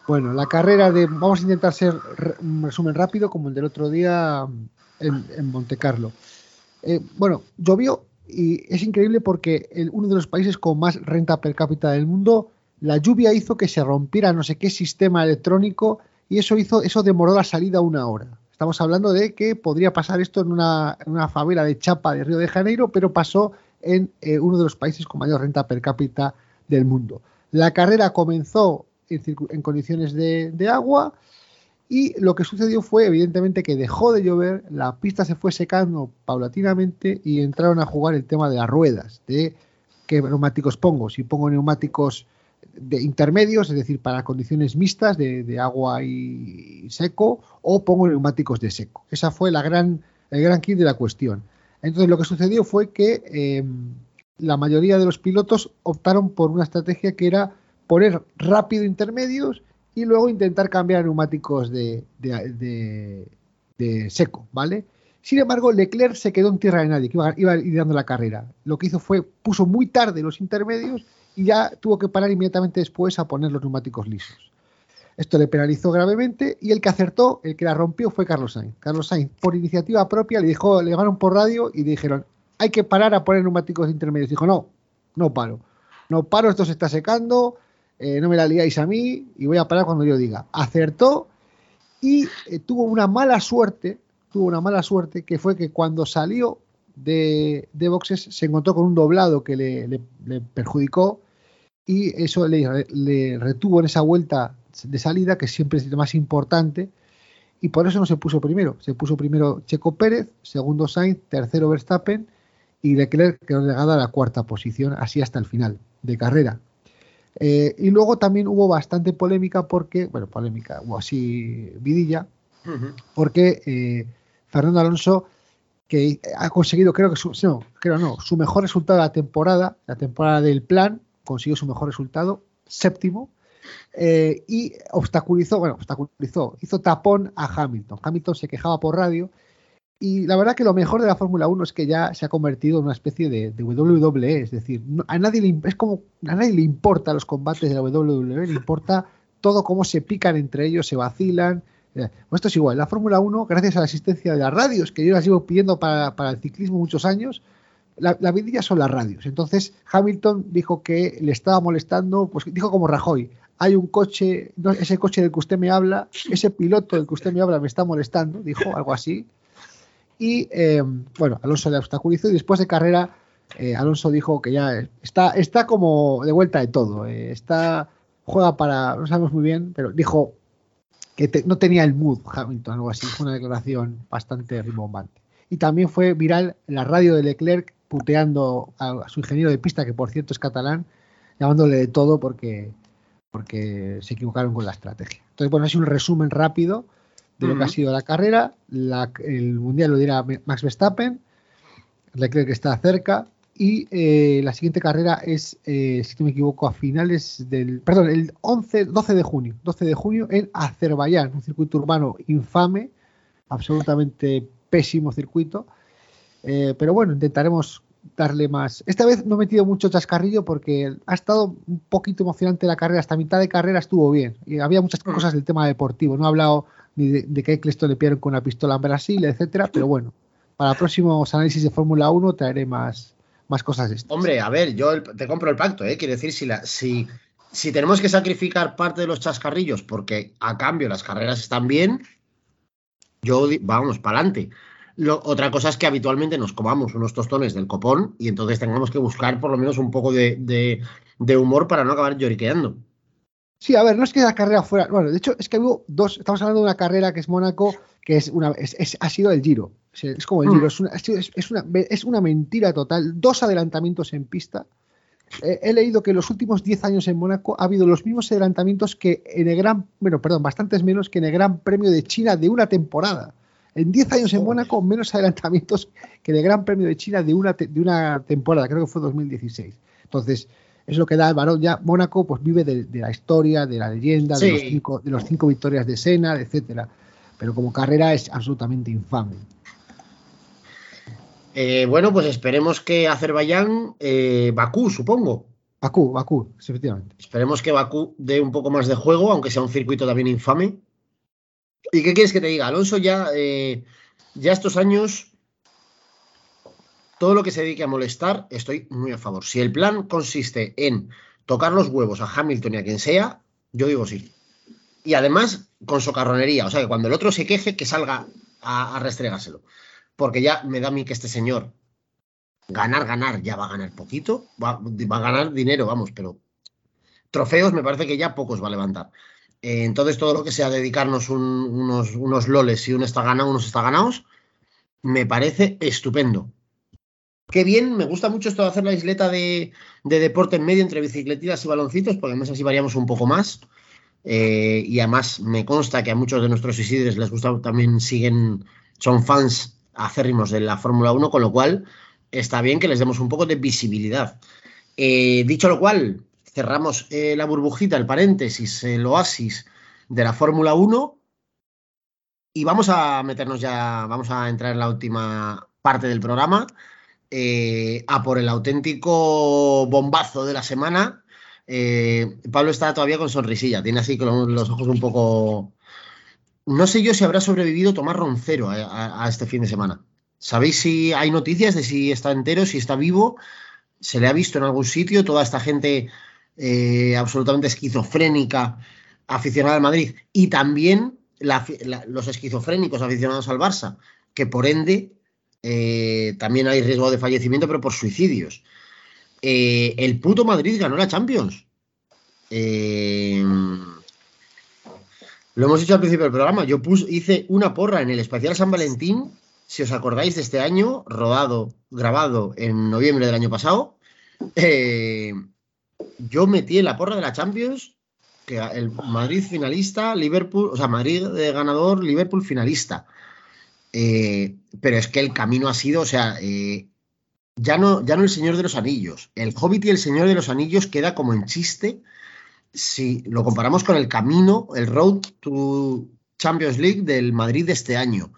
bueno, la carrera de. Vamos a intentar ser un resumen rápido, como el del otro día en, en Monte Carlo. Eh, bueno, llovió y es increíble porque uno de los países con más renta per cápita del mundo, la lluvia hizo que se rompiera no sé qué sistema electrónico y eso hizo, eso demoró la salida una hora. Estamos hablando de que podría pasar esto en una, en una favela de Chapa de Río de Janeiro, pero pasó en eh, uno de los países con mayor renta per cápita del mundo. La carrera comenzó en, en condiciones de agua y lo que sucedió fue evidentemente que dejó de llover, la pista se fue secando paulatinamente y entraron a jugar el tema de las ruedas, de qué neumáticos pongo, si pongo neumáticos de intermedios, es decir, para condiciones mixtas de, agua y seco, o pongo neumáticos de seco. Esa fue la gran, el gran kit de la cuestión. Entonces lo que sucedió fue que eh, la mayoría de los pilotos optaron por una estrategia que era poner rápido intermedios y luego intentar cambiar neumáticos de- de seco, ¿vale? Sin embargo, Leclerc se quedó en tierra de nadie, que iba, iba liderando la carrera. Lo que hizo fue, puso muy tarde los intermedios y ya tuvo que parar inmediatamente después a poner los neumáticos lisos. Esto le penalizó gravemente y el que acertó, el que la rompió fue Carlos Sainz. Carlos Sainz, por iniciativa propia, le dijo, le llamaron por radio y le dijeron, hay que parar a poner neumáticos intermedios. Dijo, no, no paro. No paro, esto se está secando, eh, no me la liáis a mí y voy a parar cuando yo diga. Acertó y eh, tuvo una mala suerte, tuvo una mala suerte que fue que cuando salió de, boxes se encontró con un doblado que le, le- perjudicó y eso le, retuvo en esa vuelta de salida que siempre es lo más importante y por eso no se puso primero. Se puso primero Checo Pérez, segundo Sainz, tercero Verstappen y Leclerc quedó legada a la cuarta posición, así hasta el final de carrera. Eh, y luego también hubo bastante polémica porque, bueno, polémica, o así vidilla, porque eh, Fernando Alonso, que ha conseguido, creo que su, no, creo no, su mejor resultado de la temporada, la temporada del plan, consiguió su mejor resultado, séptimo, eh, y obstaculizó, bueno, obstaculizó, hizo tapón a Hamilton. Hamilton se quejaba por radio Y la verdad que lo mejor de la Fórmula 1 es que ya se ha convertido en una especie de, de WWE, es decir, a nadie le, es como a nadie le importa los combates de la WWE, le importa todo cómo se pican entre ellos, se vacilan. Eh, pues esto es igual, la Fórmula 1, gracias a la existencia de las radios, que yo las llevo pidiendo para, para el ciclismo muchos años, la, la son las radios. Entonces Hamilton dijo que le estaba molestando, pues dijo como Rajoy, hay un coche, ese coche del que usted me habla, ese piloto del que usted me habla me está molestando, dijo algo así. Y eh, bueno, Alonso le obstaculizó y después de carrera eh, Alonso dijo que ya está, está como de vuelta de todo. eh, está, juega para, no sabemos muy bien, pero dijo que no tenía el mood Hamilton, algo así. Fue una declaración bastante rimbombante. Y también fue viral la radio de Leclerc puteando a, a su ingeniero de pista, que por cierto es catalán, llamándole de todo porque, porque se equivocaron con la estrategia. Entonces, bueno, es un resumen rápido de lo que ha sido la carrera. La- el mundial lo dirá Max Verstappen, Leclerc está cerca. Y eh, la siguiente carrera es, eh, si no me equivoco, a finales del. Perdón, el 11, 12 de junio. 12 de junio en Azerbaiyán, un circuito urbano infame, absolutamente pésimo circuito. Eh, pero bueno, intentaremos darle más. Esta vez no he metido mucho chascarrillo porque ha estado un poquito emocionante la carrera. Hasta mitad de carrera estuvo bien. Y había muchas cosas del tema deportivo. No he hablado ni de, de que Eccleston le pillaron con una pistola en Brasil, etcétera. Pero bueno, para próximos análisis de Fórmula 1 traeré más, más cosas de esto. Hombre, a ver, yo te compro el pacto, ¿eh? Quiero decir, si, la, si, si tenemos que sacrificar parte de los chascarrillos porque a cambio las carreras están bien, yo, vamos, para adelante. Otra cosa es que habitualmente nos comamos unos tostones del copón y entonces tengamos que buscar por lo menos un poco de, de- de humor para no acabar lloriqueando. Sí, a ver, no es que la carrera fuera. Bueno, de hecho, es que hubo dos. Estamos hablando de una carrera que es Mónaco, que es una, es- es- ha sido el Giro. Es, como el Mm. Giro. Es una, es, es una, es una mentira total. Dos adelantamientos en pista. Eh, he leído que en los últimos 10 años en Mónaco ha habido los mismos adelantamientos que en el Gran. Bueno, perdón, bastantes menos que en el Gran Premio de China de una temporada. En 10 años en. Mónaco, menos adelantamientos que el Gran Premio de China de una, de una temporada. Creo que fue 2016. Entonces, es lo que da el varón. Ya Mónaco pues vive de, de la historia, de la leyenda, de, los cinco, de los cinco victorias de Senna, etcétera. Pero como carrera es absolutamente infame. Eh, bueno, pues esperemos que Azerbaiyán, eh, Bakú, supongo. Bakú, Bakú, efectivamente. Esperemos que Bakú dé un poco más de juego, aunque sea un circuito también infame. ¿Y qué quieres que te diga? Alonso ya, eh, ya estos años, todo lo que se dedique a molestar, estoy muy a favor. Si el plan consiste en tocar los huevos a Hamilton y a quien sea, yo digo sí. Y además con socarronería, o sea que cuando el otro se queje, que salga a, restregárselo. Porque ya me da a mí que este señor ganar, ganar, ya va a ganar poquito, va a ganar dinero, vamos, pero trofeos me parece que ya pocos va a levantar. Entonces, todo lo que sea dedicarnos un- unos, unos loles y uno está ganado, unos está ganados, me parece estupendo. Qué bien, me gusta mucho esto de hacer la isleta de, de deporte en medio entre bicicletas y baloncitos, porque además así variamos un poco más. Eh, y además me consta que a muchos de nuestros Isidres les gusta, también siguen, son fans acérrimos de la Fórmula 1, con lo cual está bien que les demos un poco de visibilidad. Eh, dicho lo cual, cerramos eh, la burbujita, el paréntesis, el oasis de la Fórmula 1 y vamos a meternos ya, vamos a entrar en la última parte del programa, eh, a por el auténtico bombazo de la semana. Eh, Pablo está todavía con sonrisilla, tiene así los ojos un poco... No sé yo si habrá sobrevivido Tomás Roncero a este fin de semana. ¿Sabéis si hay noticias de si está entero, si está vivo? ¿Se le ha visto en algún sitio? Toda esta gente eh, absolutamente esquizofrénica aficionada al Madrid y también los esquizofrénicos aficionados al Barça, que por ende eh, también hay riesgo de fallecimiento, pero por suicidios. Eh, el puto Madrid ganó la Champions. Lo hemos dicho al principio del programa. Yo hice una porra en el especial San Valentín, si os acordáis de este año, rodado, grabado en noviembre del año pasado. Yo metí en la porra de la Champions que el Madrid finalista, Liverpool, o sea, Madrid ganador, Liverpool finalista. Eh, pero es que el camino ha sido, o sea, eh, ya, no, ya no el Señor de los Anillos. El Hobbit y el Señor de los Anillos queda como en chiste si lo comparamos con el camino, el Road to Champions League del Madrid de este año.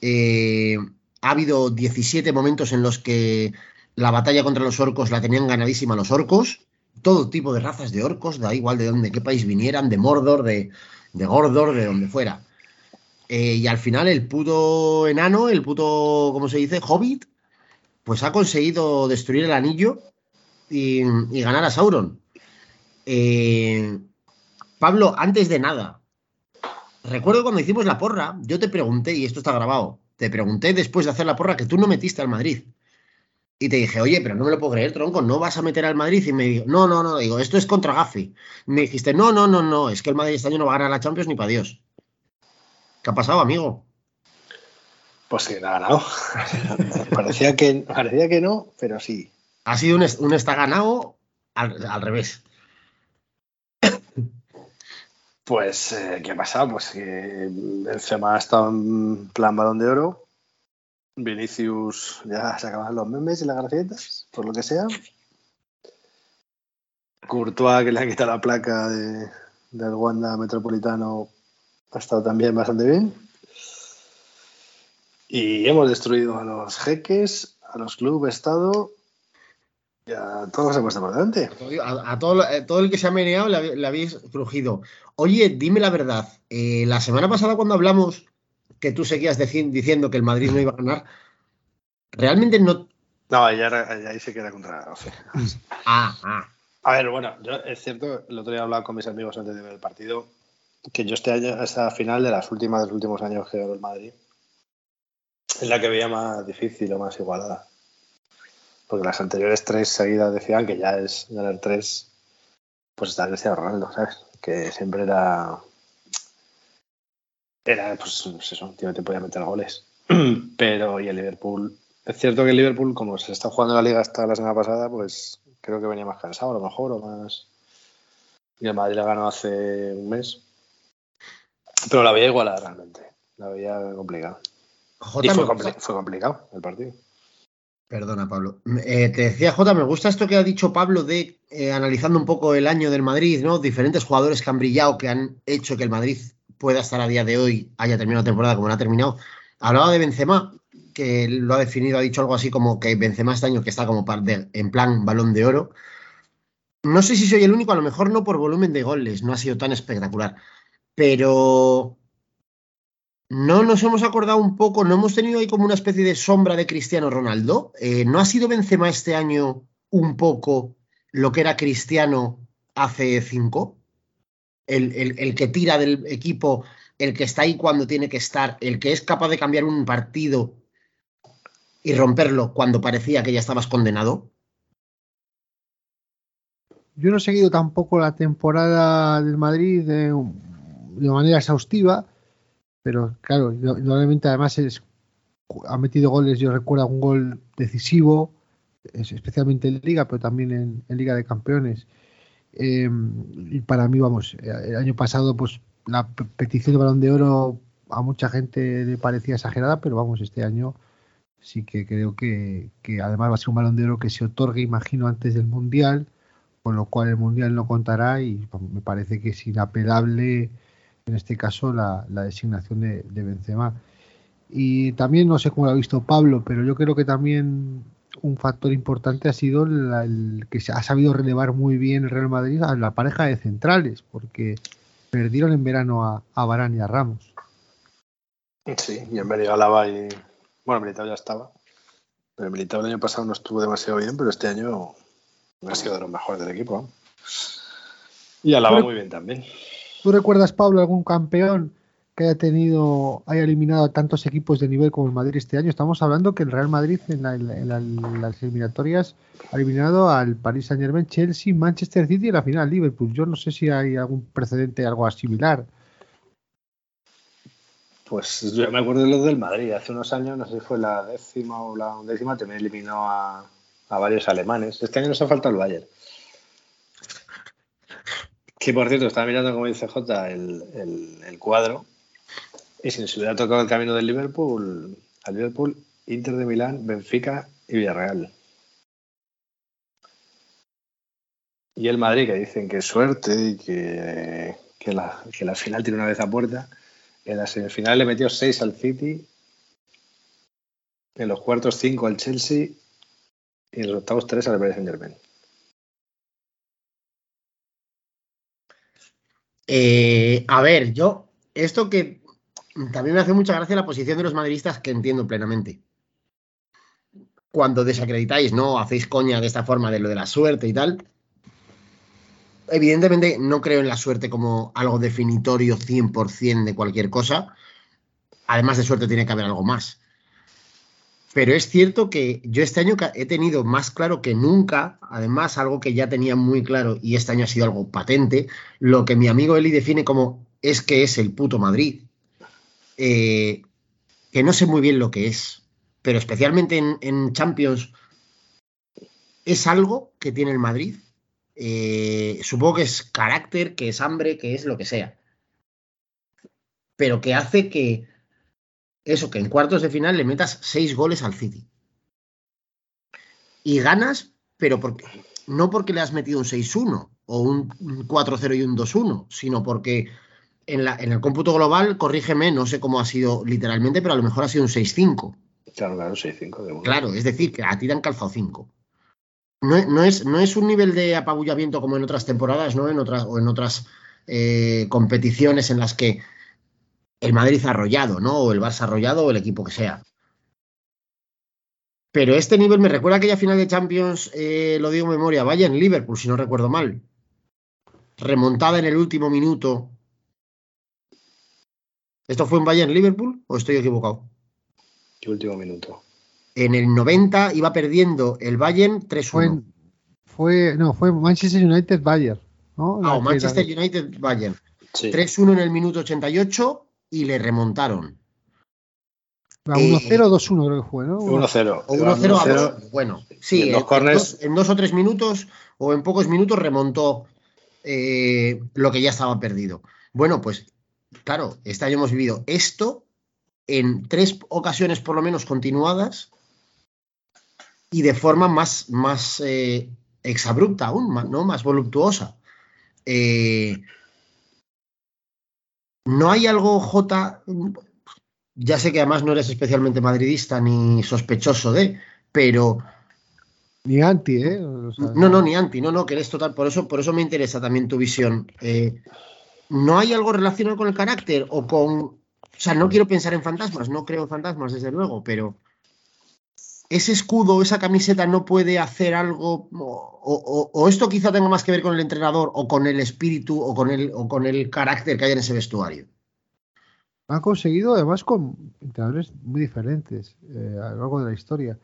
eh, ha habido 17 momentos en los que la batalla contra los orcos la tenían ganadísima los orcos, todo tipo de razas de orcos, da igual de dónde, qué país vinieran, de Mordor, de, Gordor, de donde fuera. Eh, y al final el puto enano, el puto, ¿cómo se dice? Hobbit, pues ha conseguido destruir el anillo y, y ganar a Sauron. Eh, Pablo, antes de nada, recuerdo cuando hicimos la porra, yo te pregunté, y esto está grabado, te pregunté después de hacer la porra que tú no metiste al Madrid. Y te dije, oye, pero no me lo puedo creer, tronco, no vas a meter al Madrid. Y me dijo, no, no, no, digo, esto es contra Gaffi. Me dijiste, no, no, no, no, es que el Madrid este año no va a ganar la Champions ni para Dios. ¿Qué ha pasado, amigo? Pues sí, la ha ganado. parecía, que, parecía que no, pero sí. Ha sido un, un está ganado al, al revés. Pues, eh, ¿qué ha pasado? Pues que Benzema ha estado en plan balón de oro. Vinicius ya se acaban los memes y las gracietas, por lo que sea. Courtois, que le ha quitado la placa de, del Wanda Metropolitano, ha estado también bastante bien. Y hemos destruido a los jeques, a los clubes Estado y a todos los puesto por delante. A, a todo, a todo el que se ha meneado le, le habéis crujido. Oye, dime la verdad. eh, la semana pasada cuando hablamos que tú seguías diciendo que el Madrid no iba a ganar, realmente no... No, ahí, era- ahí sí que era contra la OCE. Ah, ah. A ver, bueno, yo es cierto, el otro día hablaba con mis amigos antes de ver el partido, que yo este año, esta final de las últimas de los últimos años que ganó el Madrid, es la que veía más difícil o más igualada. Porque las anteriores tres seguidas decían que ya es ganar tres, pues está Cristiano Ronaldo, ¿sabes? Que siempre era. Era, pues, pues eso, tío que te podía meter goles. Pero, y el Liverpool. Es cierto que el Liverpool, como se está jugando la liga hasta la semana pasada, pues creo que venía más cansado, a lo mejor, o más. Y el Madrid la ganó hace un mes. Pero la veía igualada realmente. La veía complicada. Y compli- fue complicado el partido. Perdona, Pablo. Eh, te decía, Jota, me gusta esto que ha dicho Pablo de eh, analizando un poco el año del Madrid, ¿no? Diferentes jugadores que han brillado, que han hecho que el Madrid pueda estar a día de hoy, haya terminado la temporada como la ha terminado. Hablaba de Benzema, que lo ha definido, ha dicho algo así como que Benzema este año que está como de- en plan balón de oro. No sé si soy el único, a lo mejor no por volumen de goles, no ha sido tan espectacular, pero no nos hemos acordado un poco, no hemos tenido ahí como una especie de sombra de Cristiano Ronaldo. Eh, ¿No ha sido Benzema este año un poco lo que era Cristiano hace cinco? El, el- el que tira del equipo, el que está ahí cuando tiene que estar, el que es capaz de cambiar un partido y romperlo cuando parecía que ya estabas condenado. Yo no he seguido tampoco la temporada del Madrid de, manera exhaustiva, pero claro, normalmente además es, ha metido goles, yo recuerdo un gol decisivo, es- especialmente en Liga, pero también en Liga de Campeones. Eh, y para mí, vamos, el año pasado, pues la pe- petición de balón de oro a mucha gente le parecía exagerada, pero vamos, este año sí que creo que, además va a ser un balón de oro que se otorgue, imagino, antes del Mundial con lo cual el Mundial no contará y me parece que es inapelable en este caso la, la designación de, de Benzema. Y también no sé cómo lo ha visto Pablo, pero yo creo que también un factor importante ha sido la- el que se ha sabido relevar muy bien el Real Madrid a la pareja de centrales, porque perdieron en verano a, a Varane y a Ramos. Sí, y en Benito Álava y. Bueno, Militao ya estaba. Pero Militao el año pasado no estuvo demasiado bien, pero este año ha sido de los mejores del equipo. Y Pero- muy bien también. ¿Tú recuerdas, Pablo, algún campeón que haya tenido, haya eliminado a tantos equipos de nivel como el Madrid este año? Estamos hablando que el Real Madrid en, la- en la- en las eliminatorias ha eliminado al Paris Saint Germain, Chelsea, Manchester City y la final Liverpool. Yo no sé si hay algún precedente, algo similar. Pues yo me acuerdo de los del Madrid. Hace unos años, no sé si fue la décima o la undécima, también eliminó a, varios alemanes. Este año nos ha faltado el Bayern. Que por cierto, estaba mirando, como dice J, el cuadro. Y si nos hubiera tocado el camino del Liverpool, al Liverpool, Inter de Milán, Benfica y Villarreal. Y el Madrid, que dicen que suerte y que, que la, que la final tiene una vez a puerta. En la semifinal le metió 6 al City En los cuartos 5 al Chelsea y en los octavos 3 al Paris Saint Germain. Eh, a ver, yo, esto que también me hace mucha gracia la posición de los madridistas que entiendo plenamente. Cuando desacreditáis, ¿no? Hacéis coña de esta forma de lo de la suerte y tal. Evidentemente no creo en la suerte como algo definitorio 100% de cualquier cosa. Además de suerte tiene que haber algo más. Pero es cierto que yo este año he tenido más claro que nunca, además algo que ya tenía muy claro y este año ha sido algo patente, lo que mi amigo Eli define como es que es el puto Madrid. Eh, que no sé muy bien lo que es, pero especialmente en, Champions es algo que tiene el Madrid. Eh, supongo que es carácter, que es hambre, que es lo que sea. Pero que hace que eso, que en cuartos de final le metas seis goles al City. Y ganas, pero porque, no porque le has metido un 6-1 o un 4-0 y un 2-1, sino porque en, la, en el cómputo global, corrígeme, no sé cómo ha sido literalmente, pero a lo mejor ha sido un 6-5. Claro, claro, 6-5 de uno. Claro, es decir, que a ti te han calzado 5. No, no es, no es un nivel de apabullamiento como en otras temporadas, ¿no? En otras, o en otras eh, competiciones en las que el Madrid ha arrollado, ¿no? O el Barça ha arrollado, o el equipo que sea. Pero este nivel me recuerda a aquella final de Champions, eh, lo digo en memoria, Bayern Liverpool, si no recuerdo mal. Remontada en el último minuto. ¿Esto fue en Bayern Liverpool o estoy equivocado? Qué último minuto. En el 90 iba perdiendo el Bayern 3-1. Fue, no, fue Manchester United Bayern. ¿no? Ah, o Manchester la- United Bayern. Sí. 3-1 en el minuto 88 y le remontaron. la eh, 1-0 2-1 creo que fue, ¿no? 1-0. O 1-0 a 1-0. 2. Bueno, sí, en en, corners- dos, en dos o tres minutos o en pocos minutos remontó eh, lo que ya estaba perdido. Bueno, pues claro, este año hemos vivido esto en tres ocasiones por lo menos continuadas y de forma más, más eh, exabrupta aún, más, ¿no? más voluptuosa. Eh, no hay algo, J, ya sé que además no eres especialmente madridista ni sospechoso de, pero Ni anti, ¿eh? O sea, no, no, ni anti, no, no, que eres total, por eso, por eso me interesa también tu visión. Eh, ¿No hay algo relacionado con el carácter o con, o sea, no quiero pensar en fantasmas, no creo en fantasmas, desde luego, pero ese escudo, esa camiseta no puede hacer algo, o, o- o esto quizá tenga más que ver con el entrenador o con el espíritu o con el, o con el carácter que hay en ese vestuario. Han conseguido además con entrenadores muy diferentes eh, a lo largo de la historia.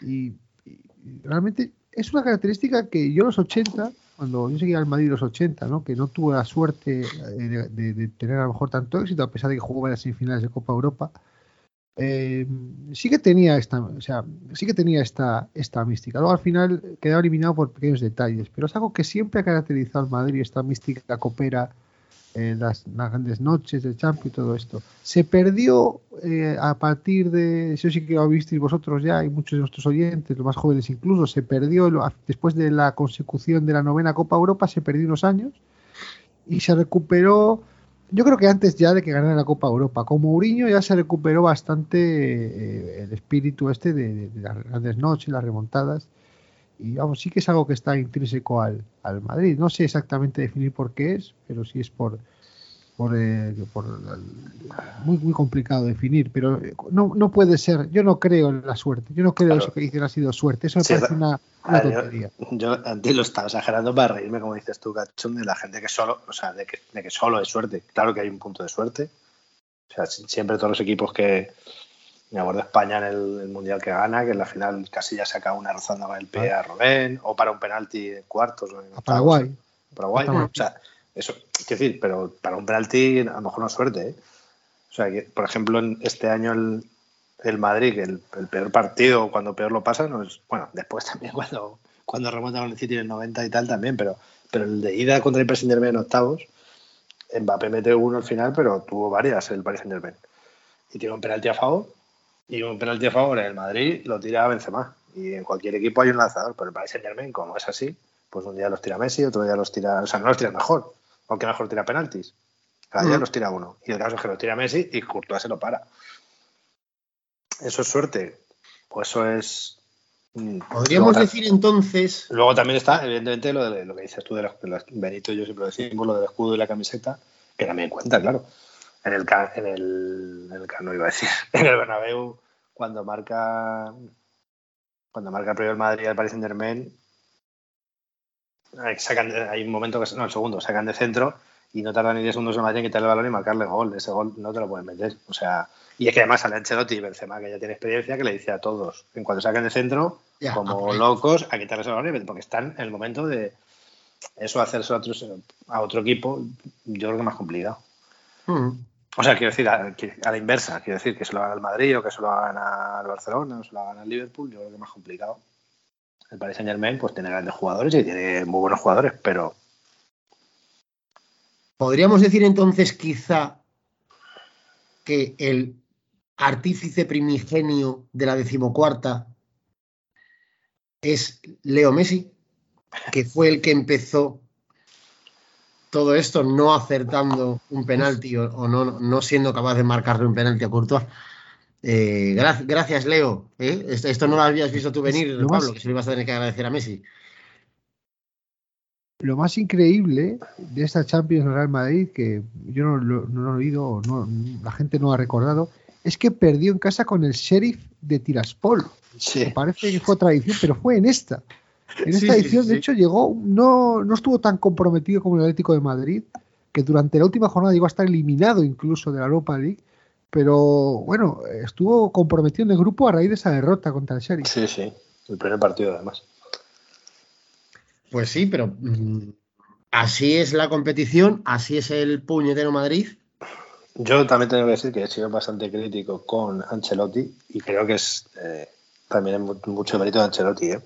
Y, y realmente es una característica que yo en los 80, cuando yo seguía al Madrid los 80, ¿no? que no tuve la suerte eh, de, de- tener a lo mejor tanto éxito, a pesar de que jugó las semifinales de Copa Europa, eh, sí que tenía esta, o sea, sí que tenía esta, esta mística. Luego al final quedaba eliminado por pequeños detalles, pero es algo que siempre ha caracterizado al Madrid, esta mística copera eh, las, grandes noches del Champions y todo esto. Se perdió eh, a partir de, eso sí que lo visteis vosotros ya, y muchos de nuestros oyentes, los más jóvenes incluso, se perdió después de la consecución de la novena Copa Europa, se perdió unos años y se recuperó, yo creo que antes ya de que ganara la Copa Europa, con Mourinho ya se recuperó bastante eh, el espíritu este de, de- de las grandes noches, las remontadas. Y vamos, sí que es algo que está intrínseco al, al Madrid. No sé exactamente definir por qué es, pero sí es por, por, eh, por la- muy, muy complicado definir. Pero eh, no, no puede ser. Yo no creo en la suerte. Yo no creo Claro. eso que dicen ha sido suerte. Eso me Sí, parece una, A una ver, tontería. yo, yo a ti lo estaba exagerando para reírme, como dices tú, Cachón, de la gente que solo, o sea, de que, de que solo es suerte. Claro que hay un punto de suerte. O sea, si- siempre todos los equipos que. Me acuerdo de España en el, el mundial que gana, que en la final casi ya saca una rozando con el pie a Robén, o para un penalti en cuartos. en A Paraguay. Paraguay. Paraguay. O sea, eso, quiero decir, pero para un penalti a lo mejor no es suerte. ¿eh? O sea, que, por ejemplo, en este año el, el Madrid, el, el peor partido, cuando peor lo pasa, no es. Bueno, después también cuando, cuando remonta con el City en el 90 y tal también, pero, pero el de ida contra el Paris Saint Germain en octavos, Mbappé mete uno al final, pero tuvo varias el Paris Saint Germain. Y tiene un penalti a favor, y un penalti a favor en el Madrid lo tira Benzema. Y en cualquier equipo hay un lanzador, pero el Paris Saint Germain, como es así, pues un día los tira Messi, otro día los tira, o sea, no los tira mejor, aunque mejor tira penaltis. Cada día los tira uno. Y el caso es que lo tira Messi y Courtois se lo para. Eso es suerte. Pues eso es. mm, Podríamos luego, decir entonces. Luego también está, evidentemente, lo, de, lo que dices tú de los, Benito y yo siempre lo decimos, lo del escudo y la camiseta, que también cuenta, claro. En el, en el, en el Nou iba a decir, en el Bernabéu, cuando marca cuando marca el primero el Madrid el Paris Saint Germain, sacan, hay un momento que no, el segundo, sacan de centro y no tardan ni 10 segundos el Madrid en quitarle el balón y marcarle gol. Ese gol no te lo pueden meter. O sea, y es que además sale Ancelotti y Benzema, que ya tiene experiencia, que le dice a todos, en cuanto saquen de centro, Ya, como locos, a quitarles el balón, y- porque están en el momento de eso, hacerse a, otro equipo, yo creo que es más complicado. Mm, O sea, quiero decir, a, la inversa, quiero decir que se lo hagan al Madrid o que se lo hagan al Barcelona o se lo hagan al Liverpool, yo creo que es más complicado. El Paris Saint Germain pues tiene grandes jugadores y tiene muy buenos jugadores, pero Podríamos decir entonces quizá que el artífice primigenio de la decimocuarta es Leo Messi, que fue el que empezó todo esto no acertando un penalti o, o no, no siendo capaz de marcarle un penalti a Courtois. Eh, gra- gracias, Leo. ¿eh? Esto, esto no lo habías visto tú venir, Lo más- Pablo, que se lo ibas a tener que agradecer a Messi. Lo más increíble de esta Champions Real Madrid, que yo no, lo- no lo he oído, o no, la gente no ha recordado, es que perdió en casa con el Sheriff de Tiraspol. Me sí. parece que fue tradición, pero fue en esta. En esta sí, edición, sí, de sí. hecho, llegó, no, no estuvo tan comprometido como el Atlético de Madrid, que durante la última jornada llegó a estar eliminado incluso de la Europa League, pero bueno, estuvo comprometido en el grupo a raíz de esa derrota contra el Sheriff. sí, sí, el primer partido además. Pues sí, pero mm, así es la competición, así es el puñetero Madrid. Yo también tengo que decir que he sido bastante crítico con Ancelotti y creo que es eh, también mucho mérito de Ancelotti. ¿eh?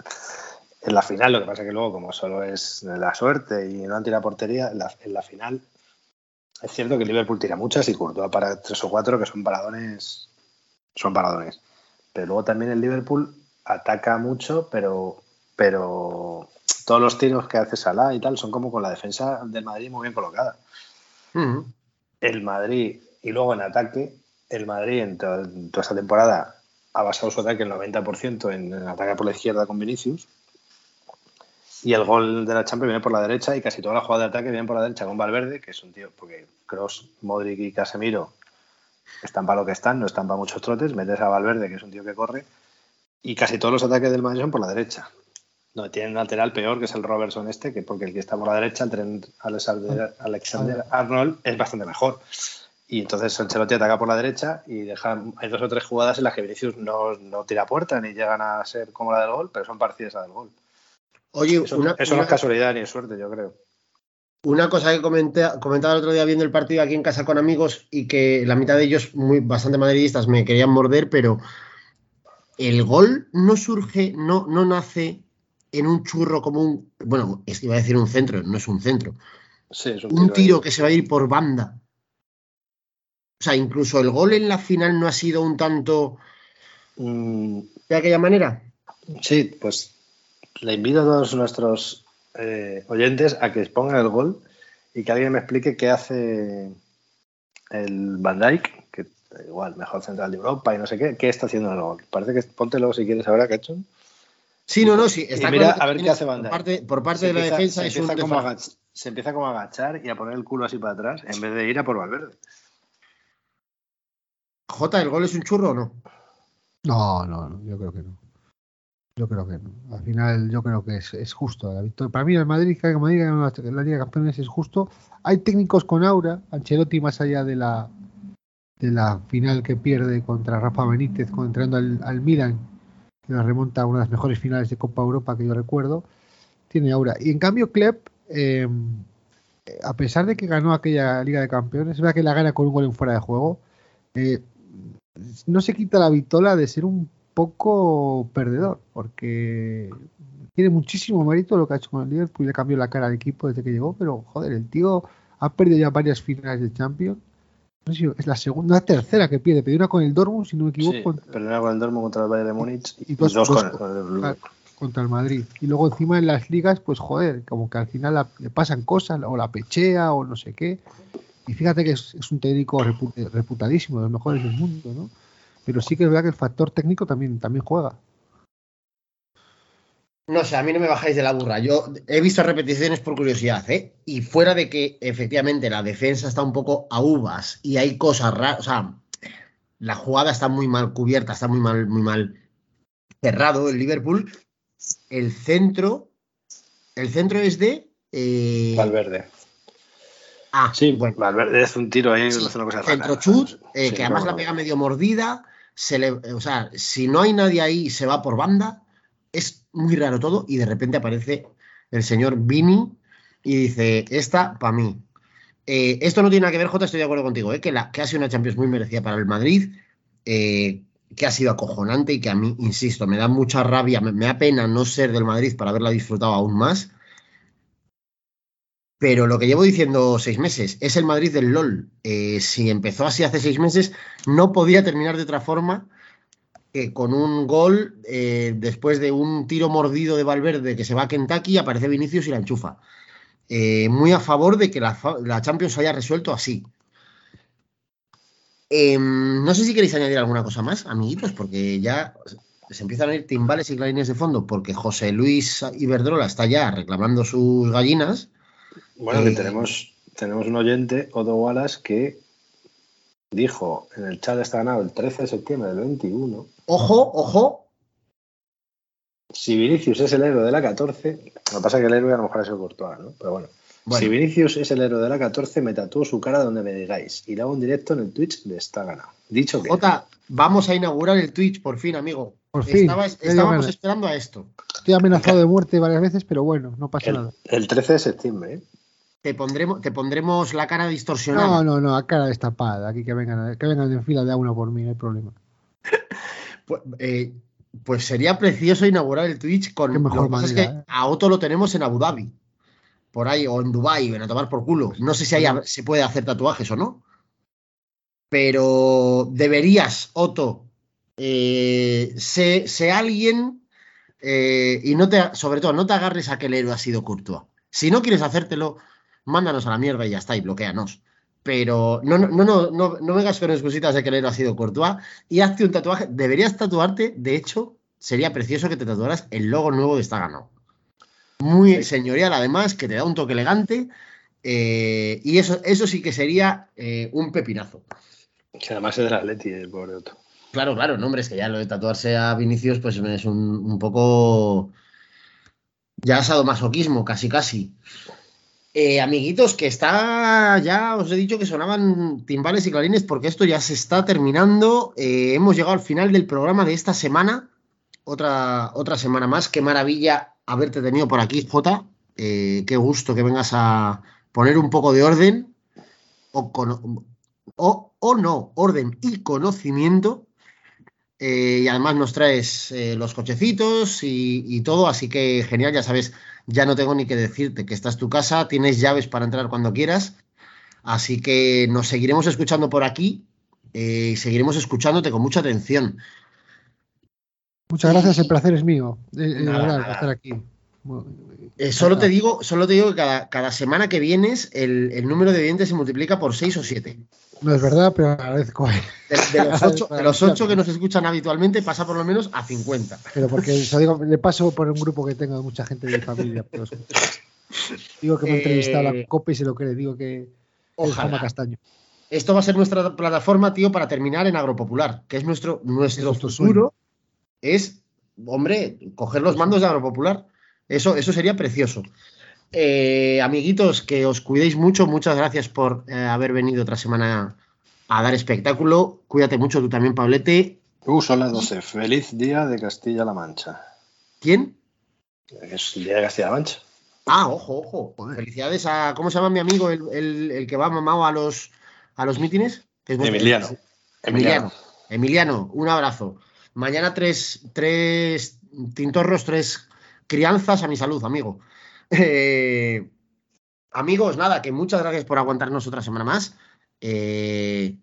En la final, lo que pasa que luego, como solo es la suerte y no han tirado portería, en la, en la final es cierto que Liverpool tira muchas y Courtois para tres o cuatro que son paradones, son paradones. Pero luego también el Liverpool ataca mucho, pero, pero todos los tiros que hace Salah y tal son como con la defensa del Madrid muy bien colocada Mm. el Madrid y luego en ataque, el Madrid en, to- en toda esta temporada ha basado su ataque el 90% en, en ataque por la izquierda con Vinicius. Y el gol de la Champions viene por la derecha y casi toda la jugada de ataque viene por la derecha con Valverde, que es un tío, porque Cross, Modric y Casemiro están para lo que están, no están para muchos trotes, metes a Valverde, que es un tío que corre, y casi todos los ataques del Madrid son por la derecha. No, tiene un lateral peor, que es el Robertson este, que porque el que está por la derecha, el Alexander, Alexander Arnold, es bastante mejor. Y entonces Ancelotti ataca por la derecha y deja, hay dos o tres jugadas en las que Vinicius no, no tira puerta ni llegan a ser como la del gol, pero son parecidas a la del gol. Oye, Eso, una, eso no es casualidad ni es suerte, yo creo. una cosa que comenté, comentaba el otro día viendo el partido aquí en casa con amigos y que la mitad de ellos, muy bastante madridistas, me querían morder, pero el gol no surge, no, no nace en un churro como un, bueno, es que iba a decir un centro, no es un centro, Sí, es un tiro ahí. que se va a ir por banda. O sea, incluso el gol en la final no ha sido un tanto Mm, de aquella manera. sí, pues le invito a todos nuestros eh, oyentes a que expongan el gol y que alguien me explique qué hace el Van Dijk, que igual mejor central de Europa y no sé qué, qué está haciendo en el gol. Parece que póntelo si quieres ahora, Cachón. Sí, no, no, sí. Está mira a ver qué hace Van por Dijk. parte, por parte de la empieza- defensa se es un empieza, como a desfase. agach- se empieza como a agachar y a poner el culo así para atrás en vez de ir a por Valverde. Jota, ¿el gol es un churro o no? No, no, no, yo creo que no. Yo creo que no. Al final, yo creo que es, es justo la victoria. Para mí, el Madrid, que Madrid gane la, Liga de Campeones es justo. Hay técnicos con aura. Ancelotti, más allá de la de la final que pierde contra Rafa Benítez, entrando al, al Milan, que la remonta a una de las mejores finales de Copa Europa que yo recuerdo, tiene aura. Y en cambio, Klepp, eh, a pesar de que ganó aquella Liga de Campeones, es verdad que la gana con un gol en fuera de juego. eh, no se quita la vitola de ser un poco perdedor, porque tiene muchísimo mérito lo que ha hecho con el Liverpool, le cambió la cara al equipo desde que llegó, pero joder, el tío ha perdido ya varias finales de Champions. No sé si es la segunda, la tercera que pierde, perdió una con el Dortmund, si no me equivoco, Sí, pero una con el Dortmund contra el Bayern de Múnich y, Y dos- con, con el- contra el Madrid. Y luego encima en las ligas, pues joder, como que al final la- le pasan cosas, o la pechea, o no sé qué. Y fíjate que es, es un técnico repu- reputadísimo, de los mejores del mundo, ¿no? Pero sí que es verdad que el factor técnico también, también juega. No sé, a mí no me bajáis de la burra. Yo he visto repeticiones por curiosidad, ¿eh? Y fuera de que efectivamente la defensa está un poco a uvas y hay cosas raras, o sea, la jugada está muy mal cubierta, está muy mal, muy mal cerrado el Liverpool. El centro, el centro es de eh, Valverde. Ah, Sí, bueno. Valverde es un tiro ahí, Sí, hace una cosa centro rara. chut, eh, Sí, que además no, la pega medio mordida. Se le, o sea, si no hay nadie ahí se va por banda, es muy raro todo. Y de repente aparece el señor Vini y dice: Esta para mí. Eh, esto no tiene nada que ver, Jota, estoy de acuerdo contigo, eh, que, la, que ha sido una Champions muy merecida para el Madrid, eh, que ha sido acojonante y que a mí, insisto, me da mucha rabia, me, me da pena no ser del Madrid para haberla disfrutado aún más. Pero lo que llevo diciendo seis meses es el Madrid del LOL. Eh, si empezó así hace seis meses, no podía terminar de otra forma que con un gol eh, después de un tiro mordido de Valverde que se va a Kentucky, aparece Vinicius y la enchufa. Eh, muy a favor de que la Champions haya resuelto así. Em, no sé si queréis añadir alguna cosa más, amiguitos, porque ya se empiezan a ir timbales y clarines de fondo, porque José Luis Iberdrola está ya reclamando sus gallinas. Bueno, que Eh, tenemos, tenemos un oyente, Odo Wallace, que dijo en el chat está ganado el 13 de septiembre del 21. Ojo, ojo, Si Vinicius es el héroe de la 14, lo que pasa es que el héroe a lo mejor es el Courtois, ¿no? Pero bueno. Bueno. Si Vinicius es el héroe de la 14, me tatúo su cara donde me digáis. Y lo hago en directo en el Twitch de Está Ganado. Dicho que. Jota, vamos a inaugurar el Twitch por fin, amigo. Por fin, Estaba- estábamos esperando a esto. Estoy amenazado de muerte varias veces, pero bueno, no pasa el, nada. el 13 de septiembre, ¿eh? Te pondremos, te pondremos la cara distorsionada. No, no, no, a cara destapada. Aquí que vengan, que vengan en fila de a uno por mí, no hay problema. Pues, eh, pues sería precioso inaugurar el Twitch con. Qué mejor pasa es manera, que ¿eh? a Otto lo tenemos en Abu Dhabi. Por ahí, o en Dubai, ven a tomar por culo. No sé si se puede hacer tatuajes o no. Pero deberías, Otto, eh, sé, sé alguien eh, y no te, sobre todo, no te agarres a que el héroe ha sido Courtois. Si no quieres hacértelo, mándanos a la mierda y ya está, y bloqueanos. Pero no, no, no, no, no, no vengas con excusitas de que el héroe ha sido Courtois y hazte un tatuaje. Deberías tatuarte, de hecho, sería precioso que te tatuaras el logo nuevo de Está Ganado. Muy señorial, además, que te da un toque elegante. eh, y eso, eso sí que sería eh, un pepinazo. Que además es del Atleti, el pobre Otto. Claro, claro, no, hombre, es que ya lo de tatuarse a Vinicius, pues es un, un poco. Ya sadomasoquismo, casi, casi. Eh, amiguitos, que está. Ya os he dicho que sonaban timbales y clarines porque esto ya se está terminando. Eh, hemos llegado al final del programa de esta semana. Otra, otra semana más. Qué maravilla haberte tenido por aquí, Jota. Eh, qué gusto que vengas a poner un poco de orden. O, cono- o, no, orden y conocimiento. Y además nos traes los cochecitos y todo, así que genial, ya sabes, ya no tengo ni que decirte que esta es tu casa, tienes llaves para entrar cuando quieras, así que nos seguiremos escuchando por aquí eh, y seguiremos escuchándote con mucha atención. Muchas gracias, el placer es mío. Eh, de Nada, verdad, nada. estar aquí. Bueno, Eh, solo te digo, solo te digo que cada, cada semana que vienes el, el número de oyentes se multiplica por 6 o 7. No es verdad, pero agradezco. De, de los 8 de los ocho que nos escuchan habitualmente pasa por lo menos a 50. Pero porque digo, le paso por un grupo que tengo de mucha gente de mi familia. pero- digo que me ha entrevistado Eh, la copa y se lo cree. Digo que es Ojalá. Juanma Castaño. Esto va a ser nuestra plataforma, tío, para terminar en Agropopular, que es nuestro, nuestro Es nuestro futuro. Es, hombre, coger los mandos de Agropopular. Eso, eso sería precioso. Eh, amiguitos, que os cuidéis mucho. Muchas gracias por eh, haber venido otra semana a dar espectáculo. Cuídate mucho tú también, Pablete. Uh, son las 12. Feliz día de Castilla-La Mancha. ¿Quién? Es el día de Castilla-La Mancha. Ah, ojo, ojo. Felicidades a. ¿Cómo se llama mi amigo, el, el- el que va mamado a los, a los mítines? Emiliano. Emiliano. Emiliano, un abrazo. Mañana tres, tres tintorros, tres Crianzas a mi salud, amigo. Eh, amigos, nada, que muchas gracias por aguantarnos otra semana más. Eh,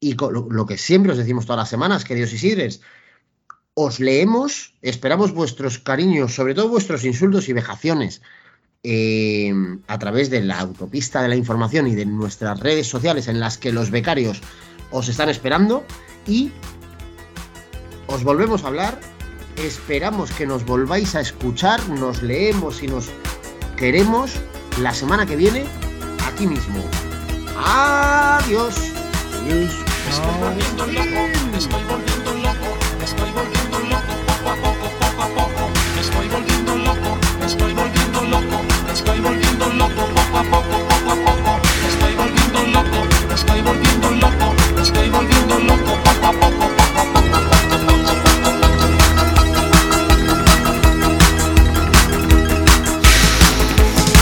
y lo, que siempre os decimos todas las semanas, queridos Isidres, os leemos, esperamos vuestros cariños, sobre todo vuestros insultos y vejaciones. Eh, a través de la autopista de la información y de nuestras redes sociales en las que los becarios os están esperando y os volvemos a hablar Esperamos que nos volváis a escuchar, nos leemos y nos queremos la semana que viene aquí mismo. Adiós. Adiós. Estoy volviendo loco, estoy volviendo loco, poco a poco,